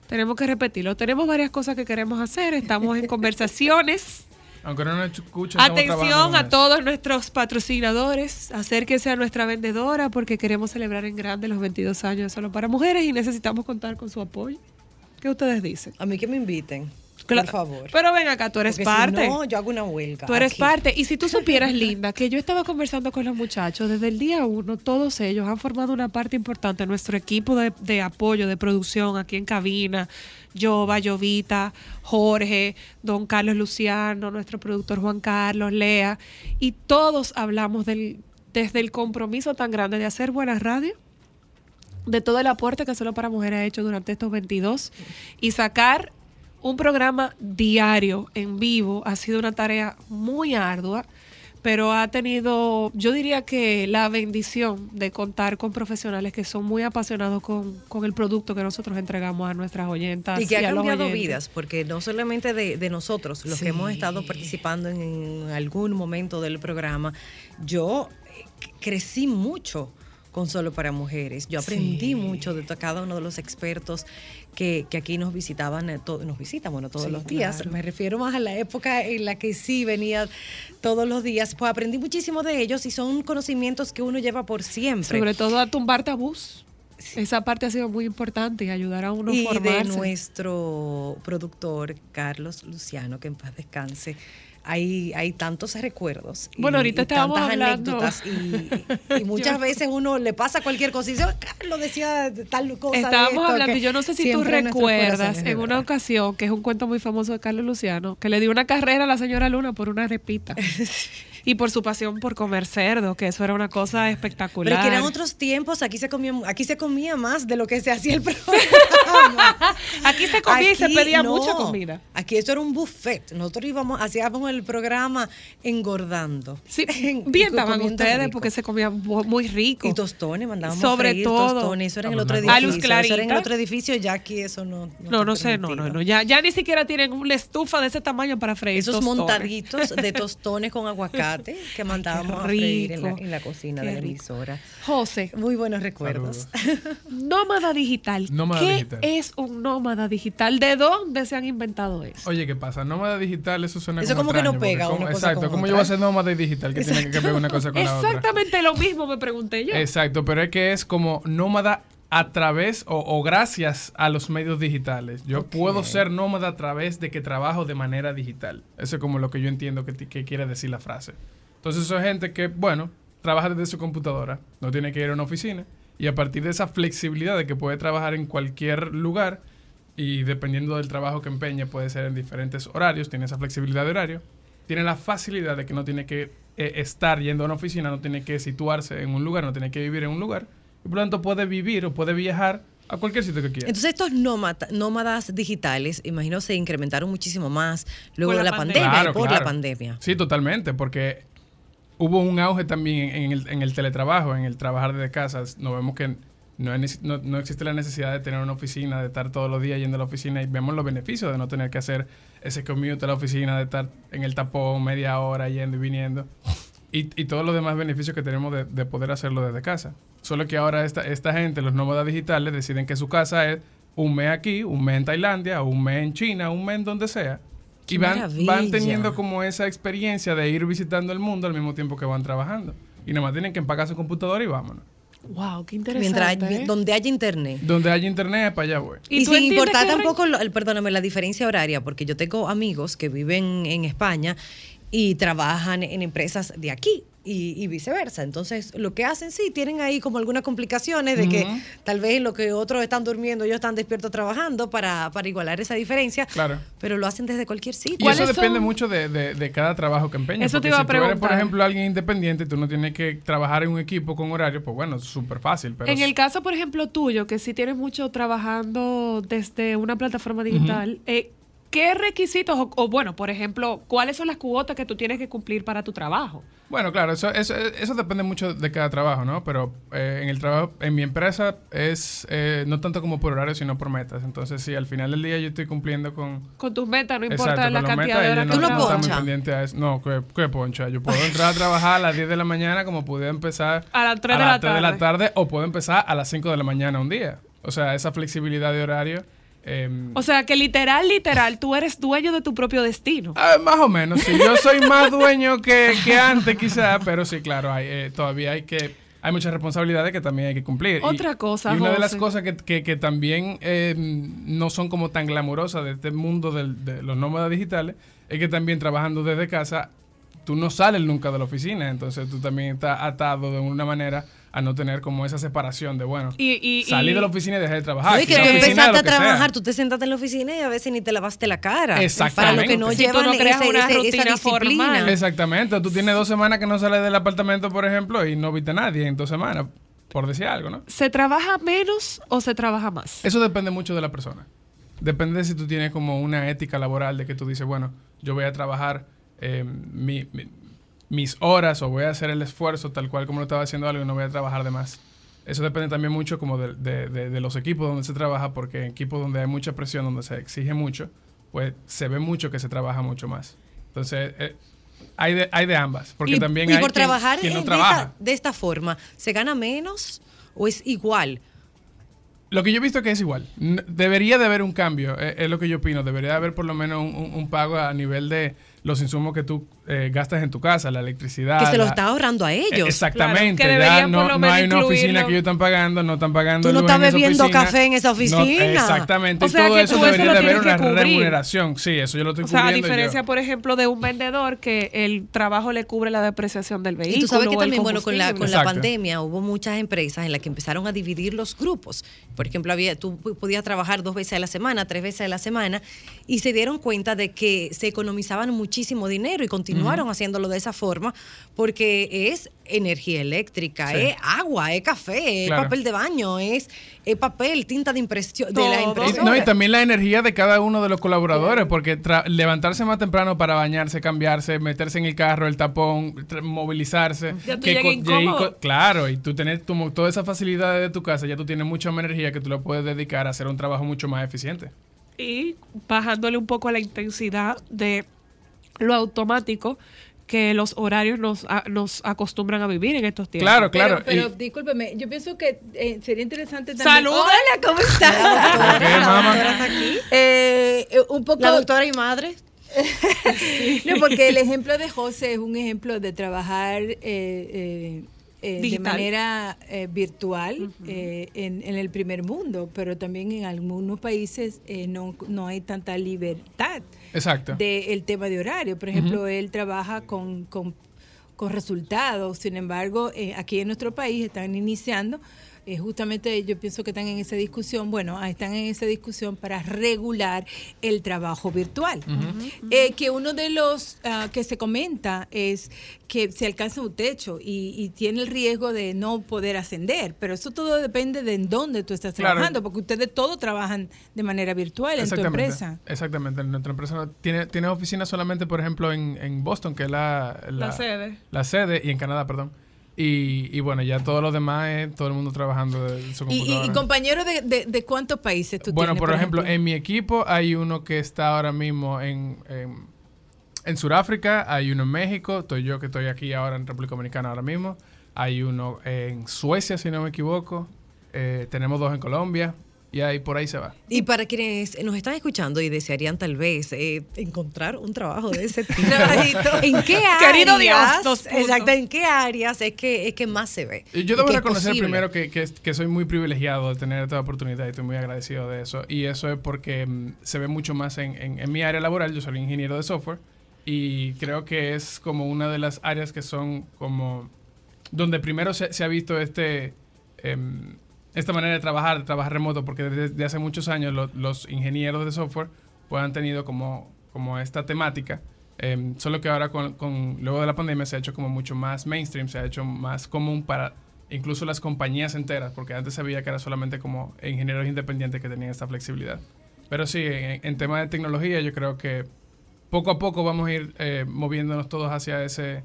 Speaker 1: Tenemos que repetirlo. Tenemos varias cosas que queremos hacer, estamos en conversaciones.
Speaker 11: Aunque no nos escuchen,
Speaker 1: Atención a todos nuestros patrocinadores, acérquense a nuestra vendedora porque queremos celebrar en grande los 22 años de Solo para Mujeres y necesitamos contar con su apoyo. ¿Qué ustedes dicen?
Speaker 2: A mí que me inviten,
Speaker 1: Cla-
Speaker 2: por favor.
Speaker 1: Pero ven acá, tú eres
Speaker 2: Porque si
Speaker 1: parte.
Speaker 2: no, yo hago una huelga.
Speaker 1: Tú eres
Speaker 2: aquí.
Speaker 1: parte. Y si tú supieras, Linda, que yo estaba conversando con los muchachos desde el día uno, todos ellos han formado una parte importante de nuestro equipo de, de apoyo, de producción aquí en cabina. Yo, Bayovita, Jorge, don Carlos Luciano, nuestro productor Juan Carlos, Lea. Y todos hablamos del, desde el compromiso tan grande de hacer buena radio de todo el aporte que Solo para Mujeres ha hecho durante estos 22 y sacar un programa diario en vivo ha sido una tarea muy ardua, pero ha tenido, yo diría que la bendición de contar con profesionales que son muy apasionados con, con el producto que nosotros entregamos a nuestras oyentas.
Speaker 2: Y que ha
Speaker 1: a los
Speaker 2: cambiado vidas, porque no solamente de, de nosotros, los que hemos estado participando en, en algún momento del programa, yo eh, crecí mucho con Solo para Mujeres. Yo aprendí
Speaker 1: Sí.
Speaker 2: mucho de cada uno de los expertos que, que aquí nos visitaban, eh, nos visitan, bueno, todos
Speaker 1: Sí,
Speaker 2: los días.
Speaker 1: claro.
Speaker 2: Me refiero más a la época en la que sí venía todos los días. Pues aprendí muchísimo de ellos y son conocimientos que uno lleva por siempre.
Speaker 1: Sobre todo a tumbar tabús. Esa parte ha sido muy importante y ayudar a uno a
Speaker 2: y de
Speaker 1: formarse.
Speaker 2: nuestro productor Carlos Luciano, que en paz descanse. Hay, hay tantos recuerdos. y-
Speaker 1: Bueno, ahorita
Speaker 2: y
Speaker 1: estábamos
Speaker 2: tantas
Speaker 1: hablando.
Speaker 2: anécdotas. Y, y muchas veces uno le pasa cualquier cosa y dice, "Oh, Carlos decía tal cosa.
Speaker 1: Estábamos
Speaker 2: esto",
Speaker 1: hablando, y yo no sé si tú recuerdas en una ocasión, que es un cuento muy famoso de Carlos Luciano, que le dio una carrera a la señora Luna por una repita. y por su pasión por comer cerdo, que eso era una cosa espectacular.
Speaker 2: Pero que eran otros tiempos, aquí se comía, aquí se comía más de lo que se hacía el programa.
Speaker 1: Aquí se comía y se pedía
Speaker 2: no.
Speaker 1: mucha comida.
Speaker 2: Aquí esto era un buffet. Nosotros íbamos, hacíamos el programa engordando.
Speaker 1: Sí,
Speaker 2: En-
Speaker 1: bien estaban ustedes
Speaker 2: rico.
Speaker 1: porque se comía mu- muy rico.
Speaker 2: Y tostones, mandábamos
Speaker 1: Sobre
Speaker 2: freír
Speaker 1: todo.
Speaker 2: tostones. Eso era en el otro edificio. Eso era en el otro edificio, ya aquí eso no.
Speaker 1: No, no sé, no, no, no. Ya, ya ni siquiera tienen una estufa de ese tamaño para freír
Speaker 2: Esos
Speaker 1: tostones.
Speaker 2: montaditos de tostones con aguacate que mandábamos a freír en la,
Speaker 1: rico.
Speaker 2: en la cocina
Speaker 1: Qué
Speaker 2: de la
Speaker 1: rico.
Speaker 2: emisora.
Speaker 1: José,
Speaker 2: Muy buenos recuerdos.
Speaker 1: nómada digital.
Speaker 11: Nómada
Speaker 1: ¿Qué
Speaker 11: digital.
Speaker 1: es un nómada digital? ¿De dónde se han inventado eso?
Speaker 11: Oye, ¿qué pasa? Nómada digital, eso suena
Speaker 2: Eso como que
Speaker 11: extraño,
Speaker 2: no pega una
Speaker 11: ¿cómo-
Speaker 2: cosa
Speaker 11: Exacto, ¿cómo yo voy a ser nómada y digital que tiene que ver una cosa con la otra?
Speaker 1: Exactamente lo mismo me pregunté yo.
Speaker 11: Exacto, pero es que es como nómada a través o, o gracias a los medios digitales. Yo puedo ser nómada a través de que trabajo de manera digital. Eso es como lo que yo entiendo que, que quiere decir la frase. Entonces, eso es gente que, bueno, trabaja desde su computadora, no tiene que ir a una oficina, y a partir de esa flexibilidad de que puede trabajar en cualquier lugar, y dependiendo del trabajo que empeñe, puede ser en diferentes horarios, tiene esa flexibilidad de horario, tiene la facilidad de que no tiene que eh, estar yendo a una oficina, no tiene que situarse en un lugar, no tiene que vivir en un lugar, y por lo tanto puede vivir o puede viajar a cualquier sitio que quiera.
Speaker 2: Entonces estos nómata- nómadas digitales, imagino, se incrementaron muchísimo más luego
Speaker 1: Por
Speaker 2: de
Speaker 1: la
Speaker 2: la,
Speaker 1: pandemia.
Speaker 2: pandemia, y
Speaker 11: Claro,
Speaker 2: por
Speaker 11: claro.
Speaker 2: la pandemia.
Speaker 11: Sí, totalmente, porque hubo un auge también en el, en el teletrabajo, en el trabajar desde casa. Nos vemos que no existe la necesidad de tener una oficina, de estar todos los días yendo a la oficina y vemos los beneficios de no tener que hacer ese commute a la oficina, de estar en el tapón media hora yendo y viniendo. Y, y todos los demás beneficios que tenemos de, de poder hacerlo desde casa. Solo que ahora esta, esta gente, los nómadas digitales, deciden que su casa es un mes aquí, un mes en Tailandia, un mes en China, un mes en donde sea.
Speaker 2: ¡Qué
Speaker 11: Y van,
Speaker 2: maravilla!
Speaker 11: van teniendo como esa experiencia de ir visitando el mundo al mismo tiempo que van trabajando. Y nada más tienen que empacar su computadora y vámonos.
Speaker 1: Wow, qué interesante.
Speaker 2: Mientras hay-
Speaker 1: ¿eh?
Speaker 2: donde haya internet.
Speaker 11: Donde haya internet, para allá voy.
Speaker 2: Y,
Speaker 1: tú
Speaker 2: sin importar tampoco, lo- el- perdóname, la diferencia horaria, porque yo tengo amigos que viven en España y trabajan en empresas de aquí y, y viceversa. Entonces, lo que hacen, sí, tienen ahí como algunas complicaciones de que tal vez en lo que otros están durmiendo, ellos están despiertos trabajando para, para igualar esa diferencia,
Speaker 11: Claro.
Speaker 2: pero lo hacen desde cualquier sitio.
Speaker 11: Y
Speaker 1: ¿Cuáles
Speaker 11: eso depende
Speaker 1: son?
Speaker 11: mucho de, de- de cada trabajo que empeñes.
Speaker 1: Eso te iba a
Speaker 11: si tú eres, por
Speaker 1: preguntar.
Speaker 11: ejemplo, alguien independiente, tú no tienes que trabajar en un equipo con horario, pues bueno, es súper fácil. Pero
Speaker 1: En el caso, por ejemplo, tuyo, que sí tienes mucho trabajando desde una plataforma digital, eh, ¿qué requisitos, o, o, bueno, por ejemplo, cuáles son las cuotas que tú tienes que cumplir para tu trabajo?
Speaker 11: Bueno, claro, eso, eso, eso depende mucho de cada trabajo, ¿no? Pero eh, en el trabajo, en mi empresa es eh, no tanto como por horario, sino por metas. Entonces, sí, al final del día yo estoy cumpliendo con...
Speaker 1: Con tus metas, no importa
Speaker 11: Exacto,
Speaker 1: la cantidad de horas
Speaker 11: yo
Speaker 1: que
Speaker 2: ¿Tú no
Speaker 11: no, no
Speaker 2: ponchas?
Speaker 11: pendiente a eso. No, ¿qué, qué poncha? Yo puedo entrar a trabajar a las 10 de la mañana como pude empezar
Speaker 1: A las 3
Speaker 11: a
Speaker 1: de la
Speaker 11: 3 de la
Speaker 1: tarde.
Speaker 11: tarde o puedo empezar a las 5 de la mañana un día. O sea, esa flexibilidad de horario... em,
Speaker 1: O sea, que literal, literal, tú eres dueño de tu propio destino.
Speaker 11: Ah, más o menos, sí. Yo soy más dueño que, que antes, quizá, pero sí, claro, hay, eh, todavía hay que. Hay muchas responsabilidades que también hay que cumplir. Y-
Speaker 1: Otra cosa,
Speaker 11: Y una de las cosas que, que- que también eh, no son como tan glamurosas de este mundo del- de los nómadas digitales es que también trabajando desde casa, tú no sales nunca de la oficina. Entonces tú también estás atado de una manera a no tener como esa separación de, bueno,
Speaker 1: Y, y,
Speaker 11: salí
Speaker 1: y-
Speaker 11: de la oficina y dejé de trabajar.
Speaker 2: No, que tú empezaste a
Speaker 11: lo sea.
Speaker 2: trabajar, tú te sentaste en la oficina y a veces ni te lavaste la cara. Para los que no
Speaker 11: Exactamente.
Speaker 1: Si tú
Speaker 2: llevan
Speaker 1: no creas
Speaker 2: ese-
Speaker 1: una
Speaker 2: ese- esa
Speaker 1: rutina
Speaker 2: disciplina.
Speaker 1: formal.
Speaker 11: Exactamente. Tú tienes dos semanas que no sales del apartamento, por ejemplo, y no viste a nadie en dos semanas, por decir algo, ¿no?
Speaker 1: ¿Se trabaja menos o se trabaja más?
Speaker 11: Eso depende mucho de la persona. Depende de si tú tienes como una ética laboral de que tú dices, bueno, yo voy a trabajar eh, mi- mi- mis horas o voy a hacer el esfuerzo tal cual como lo estaba haciendo algo y no voy a trabajar de más. Eso depende también mucho como de, de- de- de los equipos donde se trabaja, porque en equipos donde hay mucha presión, donde se exige mucho, pues se ve mucho que se trabaja mucho más. Entonces, eh, hay, de, hay de ambas, porque
Speaker 2: y,
Speaker 11: también
Speaker 2: y
Speaker 11: hay
Speaker 2: por
Speaker 11: quien,
Speaker 2: trabajar
Speaker 11: quien no trabaja.
Speaker 2: esta, de esta forma, ¿se gana menos o es igual?
Speaker 11: Lo que yo he visto que es igual. Debería de haber un cambio, eh, es, lo que yo opino. Debería de haber por lo menos un, un- un pago a nivel de los insumos que tú eh, gastas en tu casa, la electricidad.
Speaker 2: Que se lo
Speaker 11: la-
Speaker 2: está ahorrando a ellos.
Speaker 11: Exactamente,
Speaker 1: Claro, que
Speaker 11: ya no, hay una oficina que ellos están pagando, no están pagando
Speaker 2: Tú no estás bebiendo
Speaker 11: oficina.
Speaker 2: café en esa
Speaker 11: No,
Speaker 2: oficina.
Speaker 11: exactamente,
Speaker 1: O
Speaker 11: y
Speaker 1: sea,
Speaker 11: todo
Speaker 1: que
Speaker 11: eso debería de haber una remuneración. Sí, eso yo lo estoy
Speaker 1: O sea, a
Speaker 11: cubriendo
Speaker 1: diferencia,
Speaker 11: yo.
Speaker 1: por ejemplo, de un vendedor que el trabajo le cubre la depreciación del vehículo.
Speaker 2: Y tú sabes que
Speaker 1: o
Speaker 2: también, bueno, con la, con la pandemia hubo muchas empresas en las que empezaron a dividir los grupos. Por ejemplo, había, tú podías trabajar dos veces a la semana, tres veces a la semana, y se dieron cuenta de que se economizaban muchísimo dinero y continuaron haciéndolo de esa forma porque es energía eléctrica,
Speaker 11: Sí.
Speaker 2: es agua, es café, es
Speaker 11: Claro.
Speaker 2: papel de baño, es, es papel, tinta de impresión de la impresora.
Speaker 11: no, y también la energía de cada uno de los colaboradores, porque levantarse más temprano para bañarse, cambiarse, meterse en el carro, el tapón, movilizarse.
Speaker 1: Ya tú
Speaker 11: que claro, y tú tener como toda esa facilidad de tu casa, ya tú tienes mucha más energía que tú lo puedes dedicar a hacer un trabajo mucho más eficiente.
Speaker 1: y bajándole un poco a la intensidad de lo automático que los horarios nos, a- nos acostumbran a vivir en estos tiempos.
Speaker 11: Claro, claro.
Speaker 12: Pero, pero
Speaker 11: y-
Speaker 12: discúlpeme, yo pienso que eh, sería interesante también.
Speaker 1: ¡Salud!
Speaker 12: Hola, ¿cómo estás?
Speaker 11: ¿Qué, mamá?
Speaker 12: Eh, eh, un poco.
Speaker 2: La doctora y madre.
Speaker 12: No, porque el ejemplo de José es un ejemplo de trabajar eh, eh, de manera eh, virtual eh, en, en el primer mundo, pero también en algunos países no, no hay tanta libertad
Speaker 11: Exacto.
Speaker 12: del tema de horario. Por ejemplo, él trabaja con, con, con resultados, sin embargo, aquí en nuestro país están iniciando. Eh, justamente yo pienso que están en esa discusión, bueno, ah, están en esa discusión para regular el trabajo virtual. Eh, que uno de los ah, que se comenta es que se alcanza un techo y, y tiene el riesgo de no poder ascender, pero eso todo depende de en dónde tú estás
Speaker 11: Claro.
Speaker 12: trabajando, porque ustedes todos trabajan de manera virtual en tu empresa.
Speaker 11: Exactamente. Nuestra empresa no- tiene, tiene oficinas solamente, por ejemplo, en, en Boston, que es la,
Speaker 1: La sede.
Speaker 11: La sede, y en Canadá, perdón. Y, y bueno, ya todo lo demás es todo el mundo trabajando de su
Speaker 12: Y, y-
Speaker 11: computadora.
Speaker 12: y compañero de, de- de cuántos países tú
Speaker 11: bueno,
Speaker 12: tienes?
Speaker 11: por ejemplo, en mi equipo hay uno que está ahora mismo en, en, en Sudáfrica, hay uno en México, estoy yo que estoy aquí ahora en República Dominicana ahora mismo, hay uno en Suecia, si no me equivoco, eh, tenemos dos en Colombia, y ahí por ahí se va.
Speaker 2: Y para quienes nos están escuchando y desearían tal vez eh, encontrar un trabajo de ese tipo, ¿en qué áreas?
Speaker 1: Querido Dios,
Speaker 2: exacto, ¿en qué áreas es que, es que más se ve?
Speaker 11: Yo debo reconocer primero que, que, que soy muy privilegiado de tener esta oportunidad y estoy muy agradecido de eso. Y eso es porque mm, se ve mucho más en, en- en mi área laboral. Yo soy ingeniero de software y creo que es como una de las áreas que son como donde primero se, se ha visto este em, esta manera de trabajar, de trabajar remoto, porque desde hace muchos años lo- los ingenieros de software pues, han tenido como, como esta temática. em, solo que ahora con, con- luego de la pandemia se ha hecho como mucho más mainstream, se ha hecho más común para incluso las compañías enteras, porque antes se veía que era solamente como ingenieros independientes que tenían esta flexibilidad. Pero sí, en, en tema de tecnología yo creo que poco a poco vamos a ir eh, moviéndonos todos hacia ese,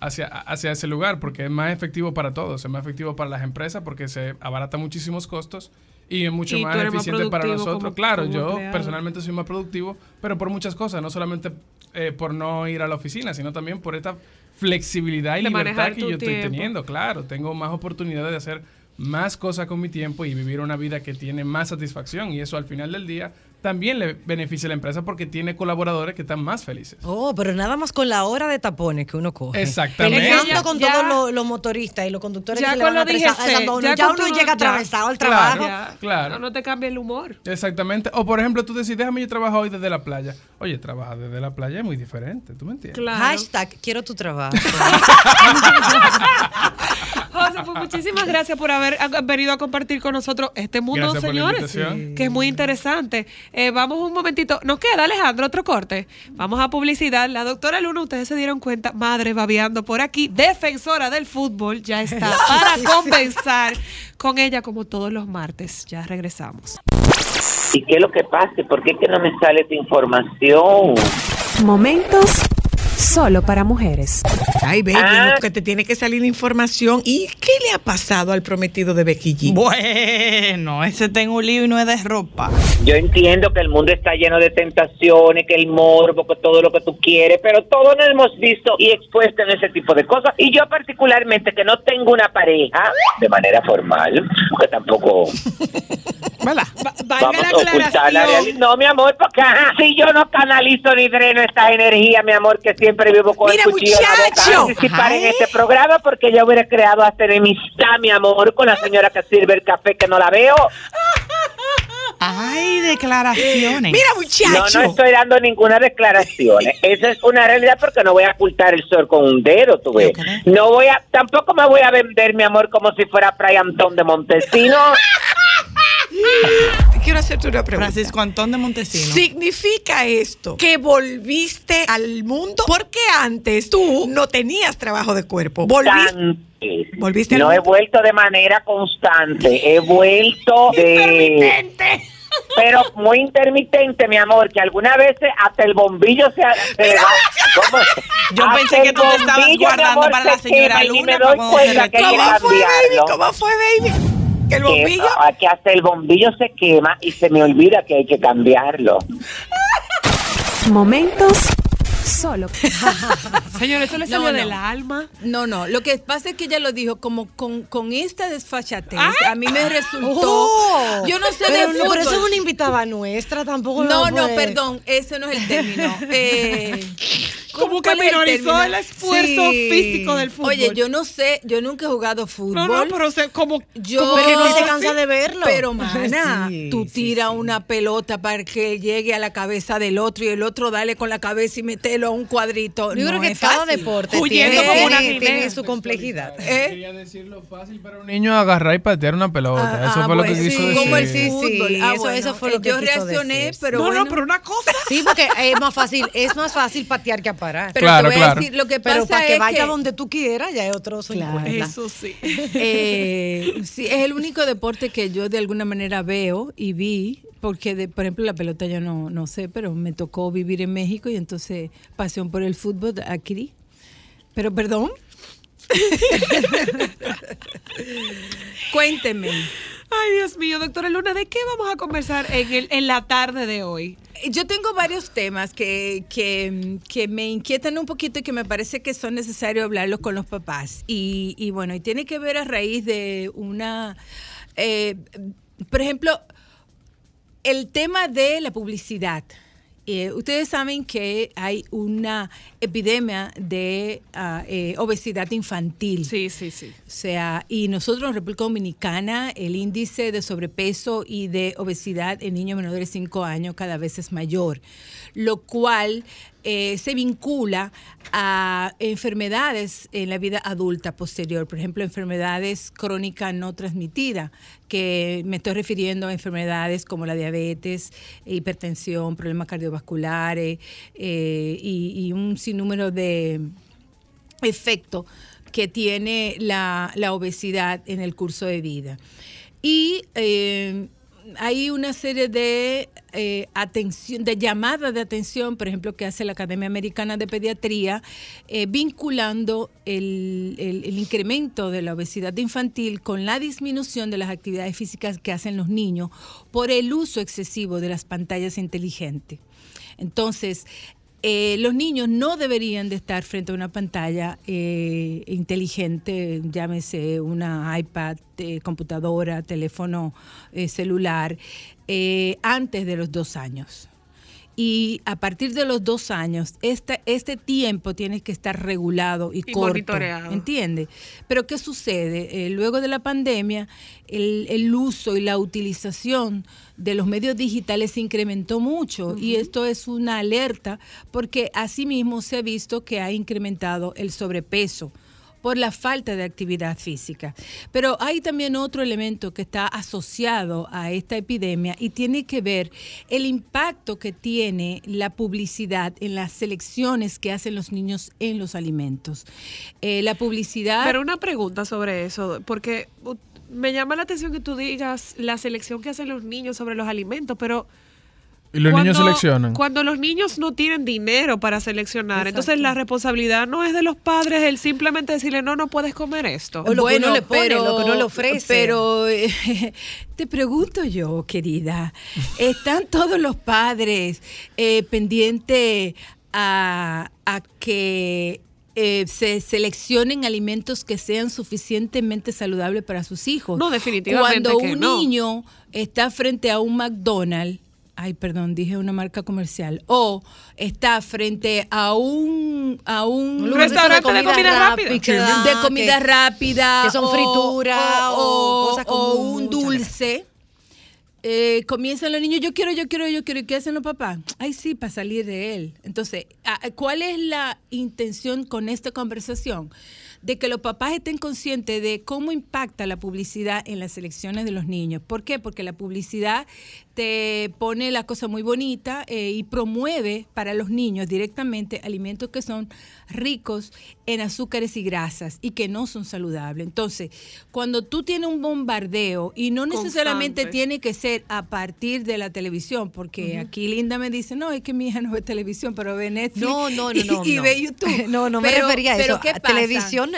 Speaker 11: hacia, hacia ese lugar, porque es más efectivo para todos, es más efectivo para las empresas porque se abarata muchísimos costos y es mucho
Speaker 1: Y
Speaker 11: más eficiente para nosotros.
Speaker 1: como-
Speaker 11: claro,
Speaker 1: como
Speaker 11: yo personalmente soy más productivo, pero por muchas cosas, no solamente eh, por no ir a la oficina, sino también por esta flexibilidad y
Speaker 1: De
Speaker 11: libertad que yo estoy teniendo. Claro, tengo más oportunidades de hacer más cosas con mi tiempo y vivir una vida que tiene más satisfacción y eso al final del día también le beneficia a la empresa porque tiene colaboradores que están más felices.
Speaker 2: Oh, pero nada más con la hora de tapones que uno coge.
Speaker 11: Exactamente.
Speaker 1: Ya-
Speaker 2: con todos los, motoristas y los conductores
Speaker 1: Ya
Speaker 2: que se le
Speaker 1: con
Speaker 2: van uno.
Speaker 1: ya
Speaker 2: uno llega
Speaker 1: ya-
Speaker 2: atravesado al
Speaker 11: claro.
Speaker 2: trabajo.
Speaker 1: Ya,
Speaker 11: Claro.
Speaker 1: No, no te cambia el humor.
Speaker 11: Exactamente. O por ejemplo, tú decís, déjame yo trabajar hoy desde la playa. Oye, trabajar desde la playa es muy diferente, ¿tú me entiendes?
Speaker 1: Claro.
Speaker 2: Hashtag, quiero tu trabajo.
Speaker 1: José, pues muchísimas gracias por haber venido a compartir con nosotros este mundo,
Speaker 11: Gracias por la
Speaker 1: señores, que es muy interesante. Eh, vamos un momentito. Nos queda, Alejandro, otro corte. Vamos a publicidad. La doctora Luna, ustedes se dieron cuenta, madre babeando por aquí, defensora del fútbol, ya está para compensar con ella como todos los martes. Ya regresamos.
Speaker 13: ¿Y qué es lo que pasa? ¿Por qué que no me sale esta información?
Speaker 9: Momentos solo para mujeres.
Speaker 8: Ay, baby,
Speaker 13: Ah.
Speaker 8: no, que te tiene que salir la información. ¿Y qué le ha pasado al prometido de Becky G?
Speaker 14: Bueno, ese tengo un lío y no es de ropa.
Speaker 13: Yo entiendo que el mundo está lleno de tentaciones, que el morbo, que todo lo que tú quieres, pero todos nos hemos visto y expuesto en ese tipo de cosas. Y yo particularmente que no tengo una pareja de manera formal, porque tampoco
Speaker 8: ¿Verdad?
Speaker 13: vamos a ocultar la realidad. No, mi amor, porque ajá, si yo no canalizo ni dreno esta energía, mi amor, que siempre vivo con
Speaker 8: Mira,
Speaker 13: el cuchillo en la boca,
Speaker 8: muchacho.
Speaker 13: participar en este programa porque yo hubiera creado hasta enemistad, mi amor, con la señora que sirve el café que no la veo.
Speaker 14: Ay, declaraciones.
Speaker 8: Mira,
Speaker 13: No,
Speaker 8: muchacho.
Speaker 13: no estoy dando ninguna declaración. Esa es una realidad porque no voy a ocultar el sol con un dedo, tú ves. No voy a, tampoco me voy a vender, mi amor, como si fuera Fray Antón de Montesino.
Speaker 8: Quiero hacerte una pregunta.
Speaker 14: Francisco Antón de Montesino.
Speaker 8: ¿Significa esto que volviste al mundo? Porque antes tú no tenías trabajo de cuerpo. Volviste.
Speaker 13: Constante.
Speaker 8: Volviste al
Speaker 13: No he vuelto de manera constante, he vuelto de... Pero muy intermitente, mi amor, que algunas veces hasta el bombillo se... se va. ¿Cómo?
Speaker 14: Yo
Speaker 13: Hasta
Speaker 14: pensé que tú te estabas guardando
Speaker 13: amor,
Speaker 14: para la
Speaker 13: se
Speaker 14: señora
Speaker 13: quema y
Speaker 14: Luna
Speaker 13: me doy cuenta que
Speaker 8: ¿Cómo fue, baby? ¿Cómo fue, baby? Que el
Speaker 13: Que,
Speaker 8: bombillo.
Speaker 13: ah, que hasta el bombillo se quema y se me olvida que hay que cambiarlo.
Speaker 9: Momentos solo.
Speaker 1: Señores, eso le
Speaker 12: No,
Speaker 1: salió
Speaker 12: no.
Speaker 1: del alma.
Speaker 12: No, no, lo que pasa es que ella lo dijo como con, con esta desfachatez.
Speaker 1: Ah.
Speaker 12: A mí me resultó.
Speaker 2: Oh.
Speaker 12: yo no sé
Speaker 2: pero,
Speaker 12: de
Speaker 2: no, pero eso es una invitada nuestra, tampoco.
Speaker 12: No, no, perdón, ese no es el término. Eh,
Speaker 1: Como que
Speaker 12: ¿cuál es el
Speaker 1: minorizó el esfuerzo
Speaker 12: Sí.
Speaker 1: físico del fútbol.
Speaker 12: Oye, yo no sé, yo nunca he jugado fútbol.
Speaker 1: No, no, pero sea, como...
Speaker 12: Yo,
Speaker 1: como
Speaker 2: Pero
Speaker 1: que
Speaker 2: no se cansa de verlo.
Speaker 12: Pero, mana,
Speaker 2: Sí,
Speaker 12: tú
Speaker 2: sí,
Speaker 12: tiras
Speaker 2: sí.
Speaker 12: una pelota para que llegue a la cabeza del otro y el otro dale con la cabeza y metelo a un cuadrito.
Speaker 2: Yo
Speaker 12: no
Speaker 2: creo que
Speaker 12: es
Speaker 2: cada
Speaker 12: fácil.
Speaker 2: deporte
Speaker 1: Huyendo
Speaker 2: tiene,
Speaker 1: como una
Speaker 2: tiene- su complejidad.
Speaker 12: ¿Eh?
Speaker 11: Quería decirlo fácil para un niño agarrar y patear una pelota.
Speaker 12: Ah,
Speaker 11: eso
Speaker 12: ah,
Speaker 11: fue lo que
Speaker 12: bueno,
Speaker 11: quiso
Speaker 12: sí,
Speaker 11: decir.
Speaker 12: como el
Speaker 2: Sí, sí,
Speaker 12: Ah,
Speaker 2: eso-
Speaker 12: bueno,
Speaker 2: eso fue lo
Speaker 12: eh,
Speaker 2: que
Speaker 12: yo
Speaker 2: quiso
Speaker 12: reaccioné,
Speaker 2: decir.
Speaker 12: pero
Speaker 1: No,
Speaker 12: bueno.
Speaker 1: no, pero una cosa.
Speaker 2: Sí, porque es más fácil, es más fácil patear que a parar.
Speaker 12: Pero
Speaker 11: Claro,
Speaker 12: te voy a
Speaker 11: claro.
Speaker 12: decir, lo que
Speaker 2: Pero
Speaker 12: pasa
Speaker 2: para que
Speaker 12: es
Speaker 2: vaya
Speaker 12: que
Speaker 2: donde tú quieras, ya es otro cincuenta.
Speaker 1: Eso sí.
Speaker 12: eh, sí, es el único deporte que yo de alguna manera veo y vi, porque de, por ejemplo la pelota yo no, no sé, pero me tocó vivir en México y entonces pasión por el fútbol aquí. Pero perdón. Cuénteme.
Speaker 1: Ay, Dios mío, doctora Luna, ¿de qué vamos a conversar en, el, en la tarde de hoy?
Speaker 12: Yo tengo varios temas que, que, que me inquietan un poquito y que me parece que son necesarios hablarlos con los papás. Y, y bueno, y tiene que ver a raíz de una, eh, por ejemplo, el tema de la publicidad. Eh, ustedes saben que hay una epidemia de eh, obesidad infantil.
Speaker 1: Sí, sí, sí.
Speaker 12: O sea, y nosotros en República Dominicana, el índice de sobrepeso y de obesidad en niños menores de 5 años cada vez es mayor, lo cual eh, se vincula a enfermedades en la vida adulta posterior, por ejemplo, enfermedades crónicas no transmitidas, que me estoy refiriendo a enfermedades como la diabetes, hipertensión, problemas cardiovasculares eh, y, y un sinnúmero de efecto que tiene la, la obesidad en el curso de vida. Y eh, hay una serie de eh, atención, de llamadas de atención, por ejemplo, que hace la Academia Americana de Pediatría, eh, vinculando el, el- el incremento de la obesidad infantil con la disminución de las actividades físicas que hacen los niños por el uso excesivo de las pantallas inteligentes. Entonces, eh, los niños no deberían de estar frente a una pantalla eh, inteligente, llámese una iPad, eh, computadora, teléfono eh, celular, eh, antes de los dos años. Y a partir de los dos años, este, este tiempo tiene que estar regulado y,
Speaker 1: Y
Speaker 12: corto.
Speaker 1: monitoreado.
Speaker 12: ¿Entiende? Pero ¿qué sucede? Eh, luego de la pandemia, el, el uso y la utilización de los medios digitales se incrementó mucho y esto es una alerta porque asimismo se ha visto que ha incrementado el sobrepeso por la falta de actividad física. Pero hay también otro elemento que está asociado a esta epidemia y tiene que ver el impacto que tiene la publicidad en las selecciones que hacen los niños en los alimentos. Eh, la publicidad...
Speaker 1: Pero una pregunta sobre eso, porque me llama la atención que tú digas la selección que hacen los niños sobre los alimentos, pero
Speaker 11: Y los niños seleccionan.
Speaker 1: Cuando los niños no tienen dinero para seleccionar, entonces la responsabilidad no es de los padres el simplemente decirle, no, no puedes comer esto.
Speaker 2: O lo que uno le pone, lo que uno le ofrece.
Speaker 12: Pero eh, te pregunto yo, querida, ¿están todos los padres eh, pendientes a, a que eh, se seleccionen alimentos que sean suficientemente saludables para sus hijos?
Speaker 1: No, definitivamente
Speaker 12: Cuando
Speaker 1: que
Speaker 12: un
Speaker 1: no.
Speaker 12: niño está frente a un McDonald's, ay, perdón, dije una marca comercial, o está frente a un a un,
Speaker 1: Un restaurante de comida rápida.
Speaker 12: de comida
Speaker 2: que-
Speaker 12: rápida
Speaker 2: que son
Speaker 12: o-
Speaker 2: fritura o cosas
Speaker 12: o un dulce. eh, comienzan los niños yo quiero yo quiero yo quiero y qué hacen los papás ay sí para salir de él. Entonces ah, ¿cuál es la intención con esta conversación? De que los papás estén conscientes de cómo impacta la publicidad en las elecciones de los niños. ¿Por qué? Porque la publicidad te pone la cosa muy bonita eh, y promueve para los niños directamente alimentos que son ricos en azúcares y grasas y que no son saludables. Entonces, cuando tú tienes un bombardeo y no necesariamente
Speaker 1: Constante.
Speaker 12: tiene que ser a partir de la televisión, porque aquí Linda me dice, no, es que mi hija no ve televisión, pero ve Netflix
Speaker 2: No, no, no, no.
Speaker 12: y, ve YouTube.
Speaker 2: No, no me
Speaker 12: Pero-
Speaker 2: refería a
Speaker 12: pero
Speaker 2: eso.
Speaker 12: ¿qué
Speaker 2: A
Speaker 12: pasa?
Speaker 2: televisión,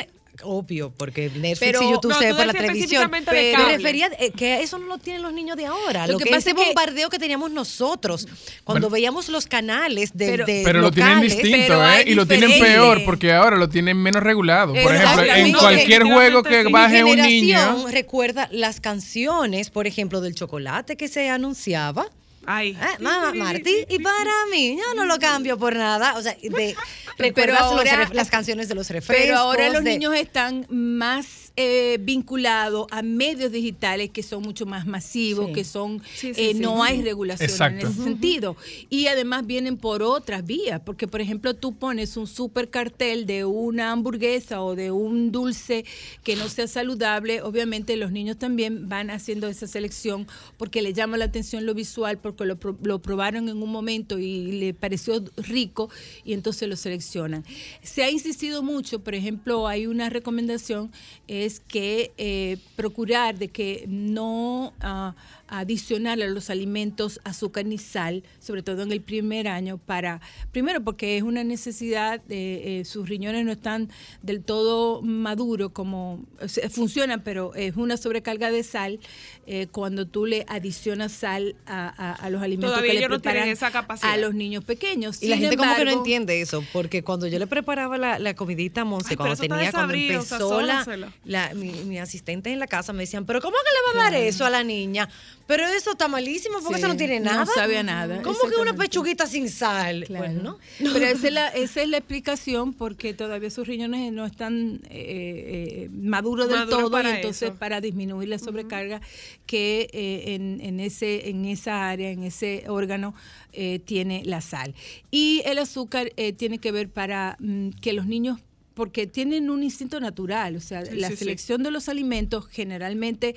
Speaker 2: obvio, porque Netflix
Speaker 12: Pero-
Speaker 2: y YouTube
Speaker 1: No,
Speaker 2: se ve
Speaker 1: tú
Speaker 2: por la televisión. Pero me refería eh, que eso no lo tienen los niños de ahora.
Speaker 12: Lo
Speaker 2: Lo,
Speaker 12: que
Speaker 2: que,
Speaker 12: pasa
Speaker 2: ese
Speaker 12: es que-
Speaker 2: bombardeo que teníamos nosotros cuando veíamos los canales de,
Speaker 12: Pero-
Speaker 2: de
Speaker 11: Pero lo tienen
Speaker 2: locales.
Speaker 11: distinto, ¿eh? Y lo tienen peor, porque ahora lo tienen menos regulado. Por ejemplo, en cualquier juego que baje un
Speaker 2: generación
Speaker 11: niño.
Speaker 2: recuerda las canciones, por ejemplo, del chocolate que se anunciaba.
Speaker 1: Ay.
Speaker 2: Eh, Mamá, Martí, y para mí, yo no lo cambio por nada. O sea, de, recuerdas los
Speaker 12: ahora-
Speaker 2: ref- las canciones de los refrescos.
Speaker 12: Pero ahora los
Speaker 2: de-
Speaker 12: niños están más eh, vinculados a medios digitales que son mucho más masivos,
Speaker 2: Sí.
Speaker 12: que son
Speaker 1: Sí, sí,
Speaker 12: eh,
Speaker 1: sí.
Speaker 12: no hay regulación
Speaker 11: Exacto.
Speaker 12: en ese sentido. Y además vienen por otras vías, porque por ejemplo tú pones un super cartel de una hamburguesa o de un dulce que no sea saludable, obviamente los niños también van haciendo esa selección porque le llama la atención lo visual, porque lo, lo probaron en un momento y le pareció rico y entonces lo seleccionan. Se ha insistido mucho, por ejemplo, hay una recomendación, es que eh, procurar de que no ah, adicionar a los alimentos azúcar ni sal, sobre todo en el primer año, para, primero porque es una necesidad, eh, eh, sus riñones no están del todo maduros, como o sea, funcionan, pero es una sobrecarga de sal eh, cuando tú le adicionas sal a, a- a los alimentos
Speaker 1: Todavía
Speaker 12: que le
Speaker 1: ellos no tienen
Speaker 12: preparan
Speaker 1: esa capacidad.
Speaker 12: a los niños pequeños.
Speaker 2: Y la gente como que no entiende eso, porque cuando yo le preparaba la, la comidita a Monse, cuando tenía, cuando empezó la,
Speaker 1: sazónaselo.
Speaker 2: la- mi, mi asistente en la casa, me decían, pero ¿cómo que le va a dar eso a la niña? Pero eso está malísimo, porque
Speaker 12: Sí,
Speaker 2: eso no tiene
Speaker 12: no
Speaker 2: nada.
Speaker 12: sabe a nada,
Speaker 2: ¿Cómo que una pechuguita sin sal?
Speaker 12: Claro.
Speaker 2: Pues no.
Speaker 12: Pero esa es, la, esa es la explicación porque todavía sus riñones no están eh, eh, maduros del todo
Speaker 1: para
Speaker 12: y entonces
Speaker 1: eso.
Speaker 12: para disminuir la sobrecarga que eh, en, en ese, en esa área, en ese órgano, eh, tiene la sal. Y el azúcar eh, tiene que ver para mm, que los niños porque tienen un instinto natural, o sea,
Speaker 1: Sí,
Speaker 12: la
Speaker 1: sí, sí.
Speaker 12: selección de los alimentos generalmente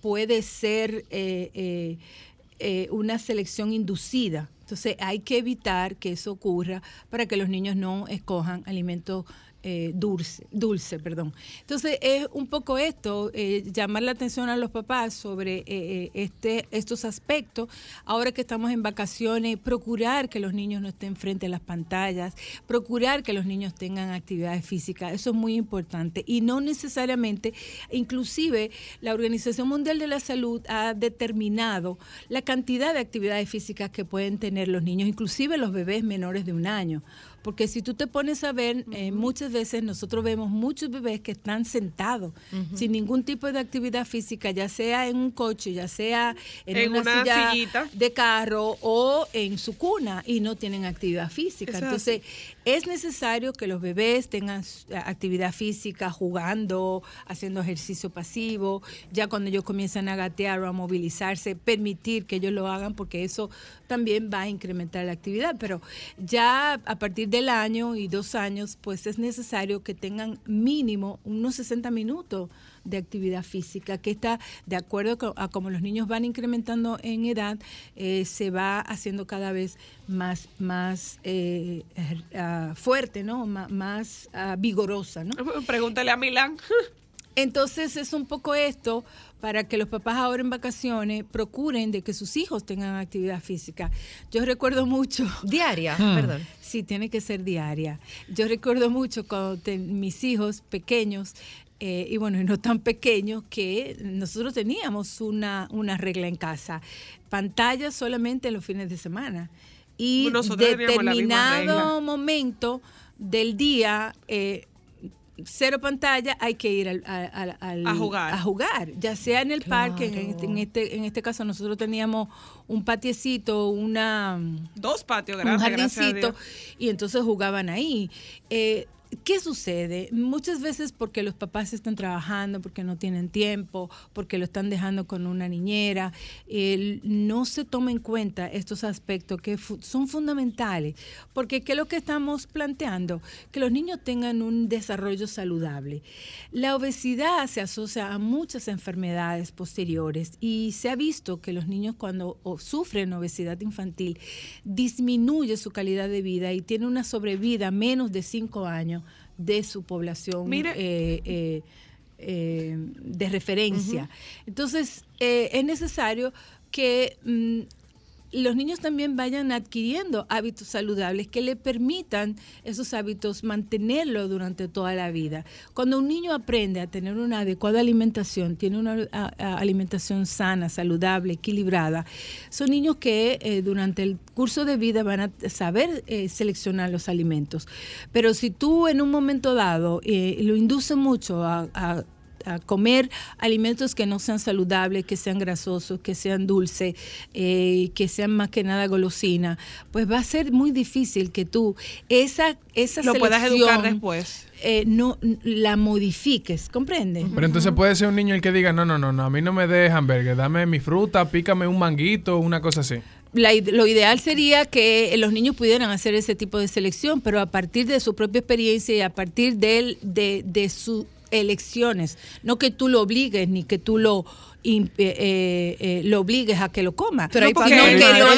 Speaker 12: puede ser eh, eh, eh, una selección inducida. Entonces hay que evitar que eso ocurra para que los niños no escojan alimentos eh, dulce, dulce, perdón. Entonces es un poco esto, eh, llamar la atención a los papás sobre eh, este, estos aspectos. Ahora que estamos en vacaciones, procurar que los niños no estén frente a las pantallas, procurar que los niños tengan actividades físicas, eso es muy importante. Y no necesariamente, inclusive la Organización Mundial de la Salud ha determinado la cantidad de actividades físicas que pueden tener los niños, inclusive los bebés menores de un año. Porque si tú te pones a ver, eh, muchas veces nosotros vemos muchos bebés que están sentados sin ningún tipo de actividad física, ya sea en un coche, ya sea en,
Speaker 1: En
Speaker 12: una,
Speaker 1: una
Speaker 12: silla
Speaker 1: sillita.
Speaker 12: de carro o en su cuna y no tienen actividad física. Entonces, es necesario que los bebés tengan s- actividad física, jugando, haciendo ejercicio pasivo, ya cuando ellos comienzan a gatear o a movilizarse, permitir que ellos lo hagan porque eso también va a incrementar la actividad. Pero ya a partir del año y dos años, pues es necesario que tengan mínimo unos 60 minutos de actividad física, que está de acuerdo a como los niños van incrementando en edad, eh, se va haciendo cada vez más, más eh, ah, fuerte, ¿no? Má- más ah, vigorosa, ¿no?
Speaker 1: Pregúntale a Milán.
Speaker 12: Entonces es un poco esto para que los papás ahora en vacaciones procuren de que sus hijos tengan actividad física. Yo recuerdo mucho...
Speaker 2: Diaria,
Speaker 12: Hmm.
Speaker 2: perdón.
Speaker 12: Sí, tiene que ser diaria. Yo recuerdo mucho cuando ten- mis hijos pequeños, eh, y bueno, y no tan pequeños, que nosotros teníamos una, una regla en casa. Pantalla solamente en los fines de semana. Y
Speaker 1: Nosotros
Speaker 12: determinado momento del día... eh, Cero pantalla, hay que ir al- a, al- al-
Speaker 1: A jugar.
Speaker 12: a jugar, ya sea en el parque, en este, en este en este caso nosotros teníamos un patiecito, una
Speaker 1: Dos patios
Speaker 12: un
Speaker 1: grandes, gracias a
Speaker 12: jardincito
Speaker 1: Dios.
Speaker 12: y entonces jugaban ahí. Eh, ¿Qué sucede? Muchas veces porque los papás están trabajando, porque no tienen tiempo, porque lo están dejando con una niñera, no se toma en cuenta estos aspectos que son fundamentales. Porque ¿qué es lo que estamos planteando? Que los niños tengan un desarrollo saludable. La obesidad se asocia a muchas enfermedades posteriores y se ha visto que los niños cuando sufren obesidad infantil disminuye su calidad de vida y tiene una sobrevida menos de cinco años de su población eh, eh, eh, de referencia. Entonces, es necesario que mm, los niños también vayan adquiriendo hábitos saludables que le permitan esos hábitos mantenerlo durante toda la vida. Cuando un niño aprende a tener una adecuada alimentación, tiene una alimentación sana, saludable, equilibrada, son niños que eh, durante el curso de vida van a saber eh, seleccionar los alimentos. Pero si tú en un momento dado eh, lo induces mucho a a comer alimentos que no sean saludables, que sean grasosos, que sean dulces, eh, que sean más que nada golosina, pues va a ser muy difícil que tú esa esa
Speaker 1: Lo puedas educar
Speaker 12: selección,
Speaker 1: después.
Speaker 12: eh, no la modifiques, ¿comprende?
Speaker 11: Pero entonces puede ser un niño el que diga, no, no, no, no, a mí no me dé hamburger, dame mi fruta, pícame un manguito, una cosa así.
Speaker 12: La lo ideal sería que los niños pudieran hacer ese tipo de selección, pero a partir de su propia experiencia y a partir de, él- de, de sus elecciones, no que tú lo obligues ni que tú lo, eh, eh, eh, lo obligues a que lo coma,
Speaker 1: Pero porque
Speaker 12: que
Speaker 1: no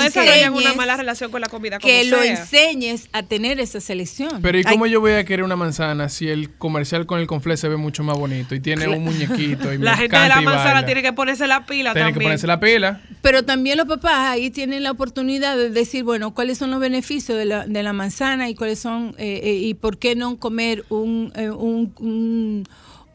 Speaker 1: desarrollan una mala relación con la comida como
Speaker 12: que lo
Speaker 1: sea.
Speaker 12: enseñes a tener esa selección.
Speaker 11: Pero ¿y
Speaker 12: Ay,
Speaker 11: cómo yo voy a querer una manzana si el comercial con el conflé se ve mucho más bonito y tiene un muñequito y
Speaker 1: La gente de la manzana
Speaker 11: baila?
Speaker 1: tiene que ponerse la pila
Speaker 11: Tiene que
Speaker 1: también.
Speaker 11: ponerse la pila.
Speaker 12: Pero también los papás ahí tienen la oportunidad de decir, bueno, cuáles son los beneficios de la, de la manzana y cuáles son, eh, eh, y por qué no comer un, eh, un, un-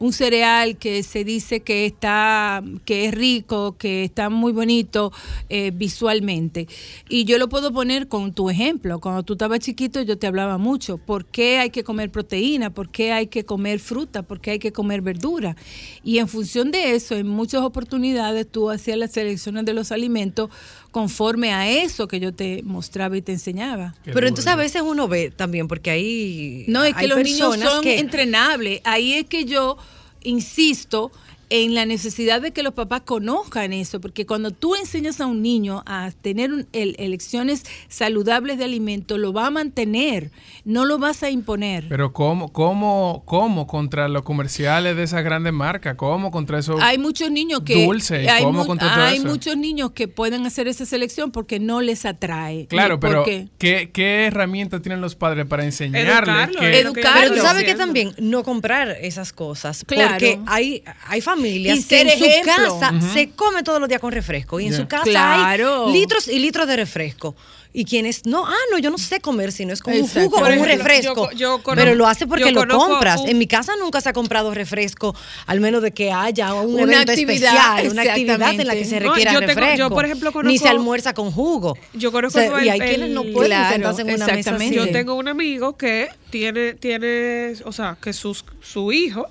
Speaker 12: un cereal que se dice que está, que es rico, que está muy bonito eh, visualmente. Y yo lo puedo poner con tu ejemplo. Cuando tú estabas chiquito yo te hablaba mucho. ¿Por qué hay que comer proteína? ¿Por qué hay que comer fruta? ¿Por qué hay que comer verdura? Y en función de eso, en muchas oportunidades tú hacías las selecciones de los alimentos conforme a eso que yo te mostraba y te enseñaba.
Speaker 2: Pero entonces a veces uno ve también, porque hay.
Speaker 12: No, es
Speaker 2: hay
Speaker 12: que los niños son
Speaker 2: que-
Speaker 12: entrenables. Ahí es que yo insisto en la necesidad de que los papás conozcan eso, porque cuando tú enseñas a un niño a tener un- el- elecciones saludables de alimento, lo va a mantener, no lo vas a imponer.
Speaker 11: Pero ¿cómo, cómo, cómo contra los comerciales de esas grandes marcas? ¿Cómo contra esos
Speaker 12: Hay muchos niños que
Speaker 11: dulces?
Speaker 12: hay,
Speaker 11: ¿Cómo
Speaker 12: mu-
Speaker 11: contra todo
Speaker 12: hay
Speaker 11: eso?
Speaker 12: muchos niños que pueden hacer esa selección porque no les atrae.
Speaker 11: Claro,
Speaker 12: ¿Y
Speaker 11: pero
Speaker 12: qué?
Speaker 11: ¿qué, ¿qué herramientas tienen los padres para enseñarles
Speaker 12: Educarlo,
Speaker 11: que
Speaker 12: educarlo.
Speaker 2: Pero tú sabes que también no comprar esas cosas.
Speaker 12: Claro.
Speaker 2: Porque hay, hay familias
Speaker 12: Y
Speaker 2: que en su casa se come todos los días con refresco. Y en su casa
Speaker 12: Claro.
Speaker 2: hay litros y litros de refresco. Y quienes no, ah, no, yo no sé comer si no es con un jugo o un refresco.
Speaker 1: yo- yo conozco-
Speaker 2: pero lo hace porque lo compras.
Speaker 1: un-
Speaker 2: En mi casa nunca se ha comprado refresco, al menos de que haya un
Speaker 12: Una
Speaker 2: evento
Speaker 12: actividad,
Speaker 2: especial, una actividad en la que se
Speaker 1: No,
Speaker 2: requiera
Speaker 1: yo tengo- yo,
Speaker 2: refresco.
Speaker 1: por ejemplo,
Speaker 2: Ni
Speaker 1: conozco-
Speaker 2: se almuerza con jugo.
Speaker 1: Yo conozco
Speaker 2: O sea,
Speaker 1: el-
Speaker 2: y hay
Speaker 1: el-
Speaker 2: quienes no pueden
Speaker 12: Claro,
Speaker 2: sentarse en una mesa así.
Speaker 1: Yo tengo un amigo que tiene, tiene, o sea, que sus, su hijo,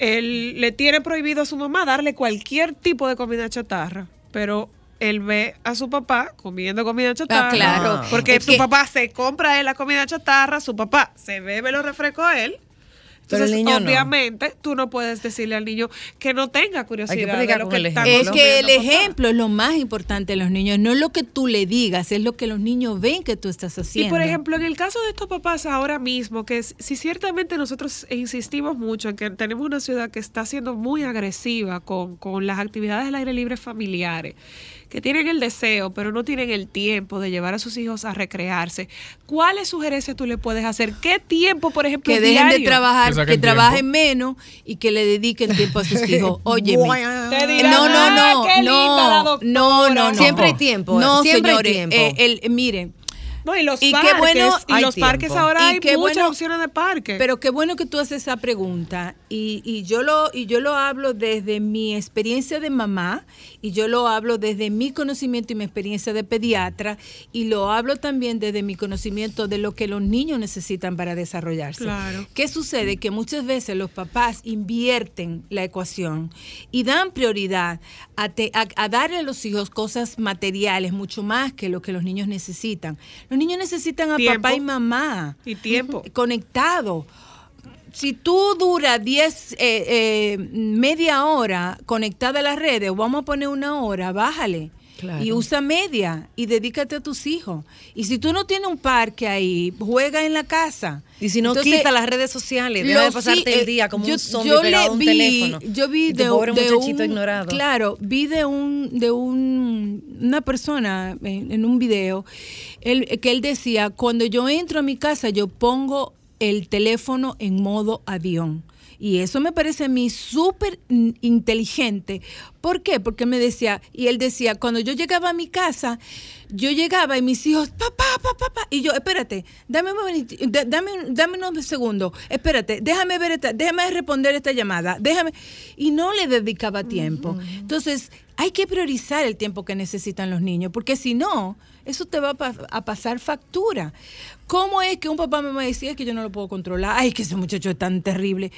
Speaker 1: él le tiene prohibido a su mamá darle cualquier tipo de comida chatarra, pero él ve a su papá comiendo comida chatarra.
Speaker 12: Ah, claro.
Speaker 1: Porque
Speaker 12: Es
Speaker 1: su
Speaker 12: que-
Speaker 1: papá se compra a él la comida chatarra, su papá se bebe los refrescos a él.
Speaker 2: Pero el
Speaker 1: Entonces,
Speaker 2: no.
Speaker 1: obviamente, tú no puedes decirle al niño que no tenga curiosidad de
Speaker 2: predicar
Speaker 1: lo que
Speaker 2: el.
Speaker 12: Es que el ejemplo es lo más importante de los niños, no es lo que tú le digas, es lo que los niños ven que tú estás haciendo.
Speaker 1: Y por ejemplo, en el caso de estos papás ahora mismo, que es- si ciertamente nosotros insistimos mucho en que tenemos una ciudad que está siendo muy agresiva con, con las actividades del aire libre familiares, que tienen el deseo, pero no tienen el tiempo de llevar a sus hijos a recrearse, ¿cuáles sugerencias tú le puedes hacer? ¿Qué tiempo, por ejemplo,
Speaker 12: que dejen de trabajar, que, trabajen menos y que le dediquen tiempo a sus hijos. Oye,
Speaker 1: dirán,
Speaker 12: no, no,
Speaker 1: "Ah,
Speaker 12: no, no,
Speaker 1: doctora".
Speaker 12: no, no, no.
Speaker 2: Siempre hay tiempo,
Speaker 12: No,
Speaker 2: siempre hay
Speaker 12: señores,
Speaker 2: tiempo.
Speaker 12: eh, el- miren.
Speaker 1: No, y los
Speaker 12: y
Speaker 1: parques,
Speaker 12: qué bueno,
Speaker 1: y los parques ahora
Speaker 12: Y
Speaker 1: hay
Speaker 12: qué
Speaker 1: muchas
Speaker 12: bueno-
Speaker 1: opciones de parque.
Speaker 12: Pero qué bueno que tú haces esa pregunta y, y yo lo y yo lo hablo desde mi experiencia de mamá y yo lo hablo desde mi conocimiento y mi experiencia de pediatra y lo hablo también desde mi conocimiento de lo que los niños necesitan para desarrollarse.
Speaker 1: Claro.
Speaker 12: ¿Qué sucede? Que muchas veces los papás invierten la ecuación y dan prioridad a, te- a- a darle a los hijos cosas materiales mucho más que lo que los niños necesitan. Los niños necesitan a
Speaker 1: Tiempo.
Speaker 12: papá y mamá
Speaker 1: y tiempo.
Speaker 12: conectado. Si tú duras 10, eh, eh, media hora conectada a las redes, vamos a poner una hora, bájale.
Speaker 2: Claro.
Speaker 12: Y usa media y dedícate a tus hijos. Y si tú no tienes un parque ahí, juega en la casa.
Speaker 2: Y si no,
Speaker 12: Entonces,
Speaker 2: quita las redes sociales. Deja de pasarte
Speaker 12: sí,
Speaker 2: el
Speaker 12: eh,
Speaker 2: día como
Speaker 12: yo-
Speaker 2: un zombie pegado a un
Speaker 12: vi-
Speaker 2: teléfono.
Speaker 12: Yo vi de,
Speaker 2: pobre
Speaker 12: de
Speaker 2: muchachito
Speaker 12: un,
Speaker 2: ignorado.
Speaker 12: Claro, vi de un de un, una persona en, en un video él- que él decía, cuando yo entro a mi casa yo pongo el teléfono en modo avión. Y eso me parece a mí súper inteligente. ¿Por qué? Porque me decía, y él decía, cuando yo llegaba a mi casa, yo llegaba y mis hijos, papá, papá, papá, y yo, espérate, dame un dame, dame unos segundos, espérate, déjame ver esta, déjame responder esta llamada, déjame, y no le dedicaba tiempo. Entonces, hay que priorizar el tiempo que necesitan los niños, porque si no, eso te va a, pa- a pasar factura. ¿Cómo es que un papá me va a decir "Es que yo no lo puedo controlar? Ay, que ese muchacho es tan terrible.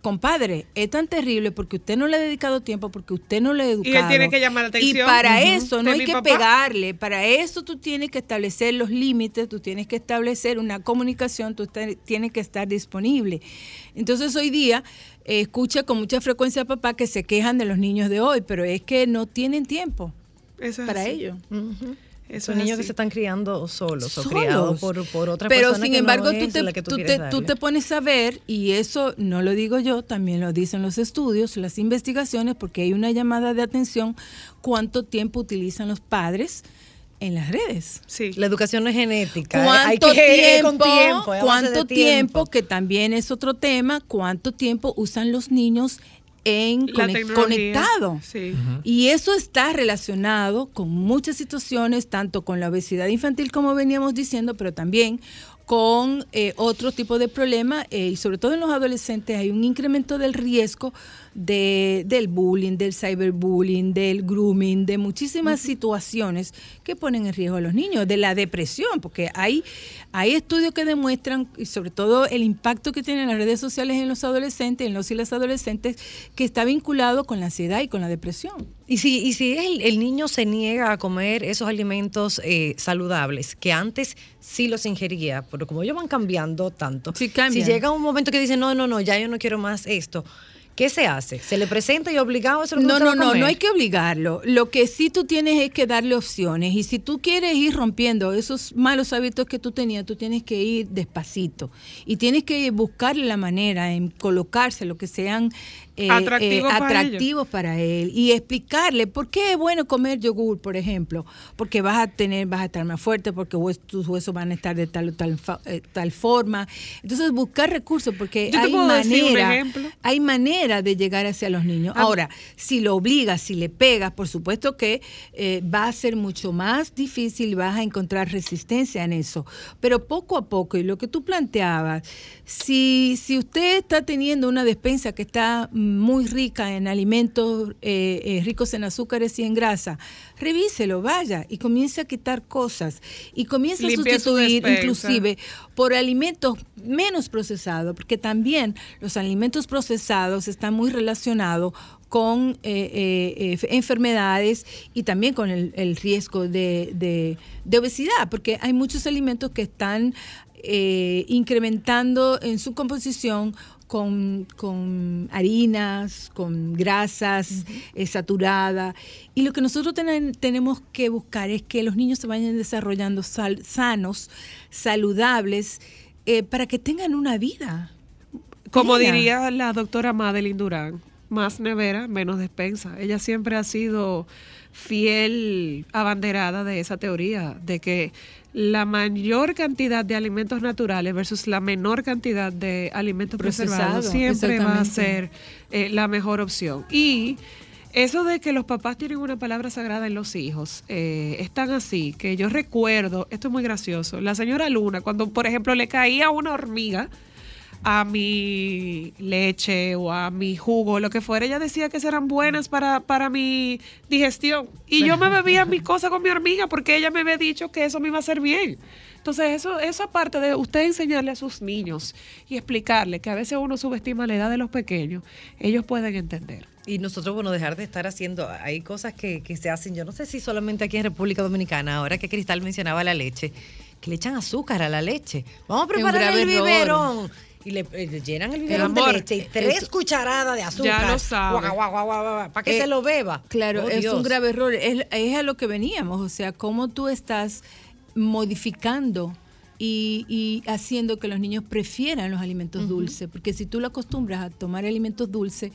Speaker 12: Compadre, es tan terrible porque usted no le ha dedicado tiempo, porque usted no le ha
Speaker 1: Y
Speaker 12: educado.
Speaker 1: él tiene que llamar la atención.
Speaker 12: Y para eso no hay que
Speaker 1: papá.
Speaker 12: pegarle, para eso tú tienes que establecer los límites, tú tienes que establecer una comunicación, tú tienes que estar disponible. Entonces hoy día eh, escucha con mucha frecuencia a papá que se quejan de los niños de hoy, pero es que no tienen tiempo
Speaker 1: Eso es
Speaker 12: para
Speaker 1: así.
Speaker 12: ello.
Speaker 2: Son
Speaker 1: es
Speaker 2: niños
Speaker 1: así.
Speaker 2: que se están criando solos, o criados por, por otra
Speaker 12: Pero
Speaker 2: persona
Speaker 12: sin
Speaker 2: que
Speaker 12: embargo,
Speaker 2: no
Speaker 12: tú,
Speaker 2: es
Speaker 12: te,
Speaker 2: la que tú,
Speaker 12: te- tú te pones a ver, y eso no lo digo yo, también lo dicen los estudios, las investigaciones, porque hay una llamada de atención, cuánto tiempo utilizan los padres en las redes.
Speaker 1: Sí.
Speaker 2: La educación no es genética.
Speaker 12: ¿Cuánto
Speaker 2: hay que
Speaker 12: tiempo,
Speaker 2: con tiempo,
Speaker 12: cuánto
Speaker 2: de
Speaker 12: tiempo, que también es otro tema, cuánto tiempo usan los niños en conectado? Y eso está relacionado con muchas situaciones, tanto con la obesidad infantil como veníamos diciendo, pero también con eh, otro tipo de problemas eh, y sobre todo en los adolescentes hay un incremento del riesgo de, del bullying, del cyberbullying, del grooming, de muchísimas situaciones que ponen en riesgo a los niños, de la depresión, porque hay, hay estudios que demuestran, y sobre todo el impacto que tienen las redes sociales en los adolescentes, en los y las adolescentes, que está vinculado con la ansiedad y con la depresión.
Speaker 2: Y si, y si el, el niño se niega a comer esos alimentos eh, saludables que antes sí los ingería, pero como ellos van cambiando tanto, si llega un momento que dice, no, no, no, ya yo no quiero más esto, ¿qué se hace? ¿Se le presenta y obligado a eso?
Speaker 12: No, no, no, no hay que obligarlo. Lo que sí tú tienes es que darle opciones. Y si tú quieres ir rompiendo esos malos hábitos que tú tenías, tú tienes que ir despacito. Y tienes que buscarle la manera en colocarse lo que sean eh,
Speaker 1: Atractivos
Speaker 12: eh,
Speaker 1: para
Speaker 12: atractivos para él. Y explicarle por qué es bueno comer yogur, por ejemplo. Porque vas a tener, vas a estar más fuerte, porque tus huesos van a estar de tal o tal, eh, tal forma. Entonces buscar recursos, porque hay manera, hay manera de llegar hacia los niños.
Speaker 1: Ah.
Speaker 12: Ahora, si lo obligas, si le pegas, por supuesto que eh, va a ser mucho más difícil, vas a encontrar resistencia en eso. Pero poco a poco, y lo que tú planteabas, si, si usted está teniendo una despensa que está muy rica en alimentos eh, eh, ricos en azúcares y en grasa, revíselo, vaya y comience a quitar cosas y comience a sustituir inclusive por alimentos menos procesados, porque también los alimentos procesados están muy relacionados con eh, eh, eh, enfermedades y también con el, el riesgo de, de- de obesidad, porque hay muchos alimentos que están eh, incrementando en su composición con, con harinas, con grasas eh, saturadas. Y lo que nosotros tenemos que buscar es que los niños se vayan desarrollando sal- sanos, saludables, eh, para que tengan una vida.
Speaker 1: Como diría la doctora Madeline Durán, más nevera, menos despensa. Ella siempre ha sido fiel abanderada de esa teoría, de que la mayor cantidad de alimentos naturales versus la menor cantidad de alimentos
Speaker 12: Procesado,
Speaker 1: preservados siempre va a ser eh, la mejor opción. Y eso de que los papás tienen una palabra sagrada en los hijos, eh, es tan así que yo recuerdo, esto es muy gracioso, la señora Luna, cuando por ejemplo le caía una hormiga a mi leche o a mi jugo, lo que fuera, ella decía que eran buenas para, para mi digestión. Y yo me bebía mi cosa con mi hormiga porque ella me había dicho que eso me iba a hacer bien. Entonces, eso, eso aparte de usted enseñarle a sus niños y explicarle que a veces uno subestima la edad de los pequeños, ellos pueden entender.
Speaker 2: Y nosotros, bueno, dejar de estar haciendo, hay cosas que, que se hacen, yo no sé si solamente aquí en República Dominicana, ahora que Cristal mencionaba la leche, que le echan azúcar a la leche. Vamos a preparar el
Speaker 12: error.
Speaker 2: Y le, eh, le llenan el biberón de leche y tres
Speaker 12: eso-
Speaker 2: cucharadas de azúcar.
Speaker 1: Ya lo sabe.
Speaker 2: para que
Speaker 12: Eh,
Speaker 2: se lo beba.
Speaker 12: Claro,
Speaker 2: Oh,
Speaker 12: es
Speaker 2: Dios.
Speaker 12: un grave error. Es, es a lo que veníamos, o sea, cómo tú estás modificando y, y haciendo que los niños prefieran los alimentos dulces, porque si tú lo acostumbras a tomar alimentos dulces,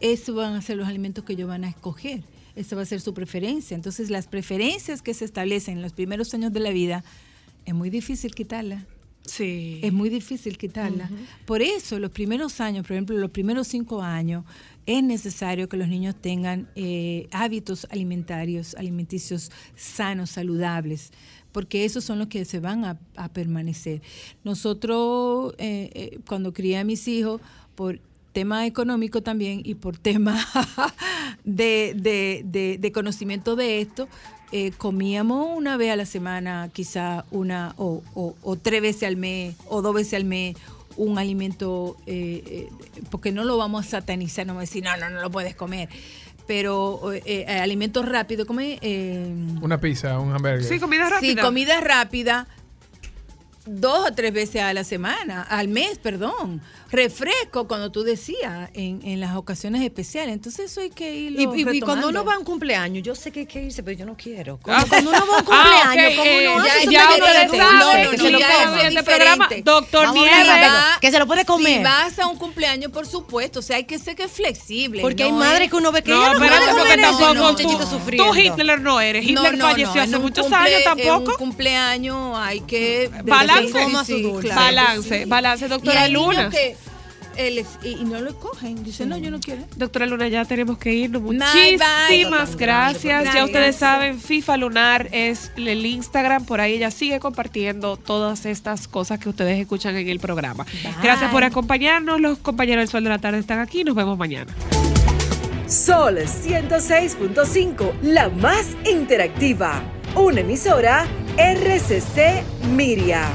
Speaker 12: esos van a ser los alimentos que ellos van a escoger. Esa va a ser su preferencia. Entonces, las preferencias que se establecen en los primeros años de la vida, es muy difícil quitarlas.
Speaker 1: Sí.
Speaker 12: Es muy difícil quitarla. Por eso, los primeros años, por ejemplo, los primeros cinco años, es necesario que los niños tengan eh, hábitos alimentarios, alimenticios sanos, saludables, porque esos son los que se van a, a permanecer. Nosotros, eh, eh, cuando crié a mis hijos, por tema económico también y por tema de, de- de- de conocimiento de esto, eh, comíamos una vez a la semana, quizá una o, o- o tres veces al mes o dos veces al mes un alimento, eh, eh, porque no lo vamos a satanizar, no vamos a decir, no, no, no lo puedes comer. Pero eh, eh, alimentos rápidos, como eh,
Speaker 11: Una pizza, un hamburger.
Speaker 1: Sí, comida rápida.
Speaker 12: Sí, comida rápida dos o tres veces a la semana, al mes, perdón. Refresco, cuando tú decías, en, en las ocasiones especiales. Entonces eso hay que irlo
Speaker 2: Y, y- y cuando uno va a un cumpleaños, yo sé que hay que irse, pero yo no quiero.
Speaker 1: Ah.
Speaker 2: Cuando, uno va a un
Speaker 1: Ah,
Speaker 2: cumpleaños,
Speaker 1: ok,
Speaker 2: ¿cómo
Speaker 1: eh,
Speaker 2: uno
Speaker 1: ya-
Speaker 2: hace?
Speaker 1: Ya
Speaker 2: está
Speaker 1: uno
Speaker 2: bien,
Speaker 1: le
Speaker 2: no,
Speaker 1: sabe,
Speaker 2: no,
Speaker 1: que
Speaker 2: no,
Speaker 1: se lo
Speaker 2: ya
Speaker 1: programa,
Speaker 2: diferente.
Speaker 1: Doctor Nieves.
Speaker 2: Que se lo puede comer.
Speaker 12: Si vas a un cumpleaños, por supuesto, o sea, hay que ser que es flexible.
Speaker 2: Porque hay madres
Speaker 12: es-
Speaker 2: que uno ve que
Speaker 1: No,
Speaker 2: ella no
Speaker 1: espérate,
Speaker 2: puede
Speaker 1: porque
Speaker 2: comer eso,
Speaker 1: tampoco
Speaker 2: no,
Speaker 1: tú,
Speaker 2: muchachito sufriendo.
Speaker 1: tú Hitler no eres. Hitler falleció
Speaker 12: no,
Speaker 1: hace muchos años
Speaker 12: En
Speaker 1: tampoco.
Speaker 12: un cumpleaños hay que...
Speaker 1: Balance,
Speaker 12: claro.
Speaker 1: balance, balance,
Speaker 12: Y
Speaker 1: doctora Luna.
Speaker 12: Les- y, y no lo escogen. Dicen, no, yo no quiero.
Speaker 1: Doctora Luna, ya tenemos que irnos.
Speaker 12: Bye, bye.
Speaker 1: Muchísimas gracias. Ya ustedes saben, FIFA Lunar es el Instagram. Por ahí ella sigue compartiendo todas estas cosas que ustedes escuchan en el programa. Gracias por acompañarnos. Los compañeros del Sol de la Tarde están aquí. Nos vemos mañana.
Speaker 15: Sol 106.5, la más interactiva. Una emisora RCC Miria.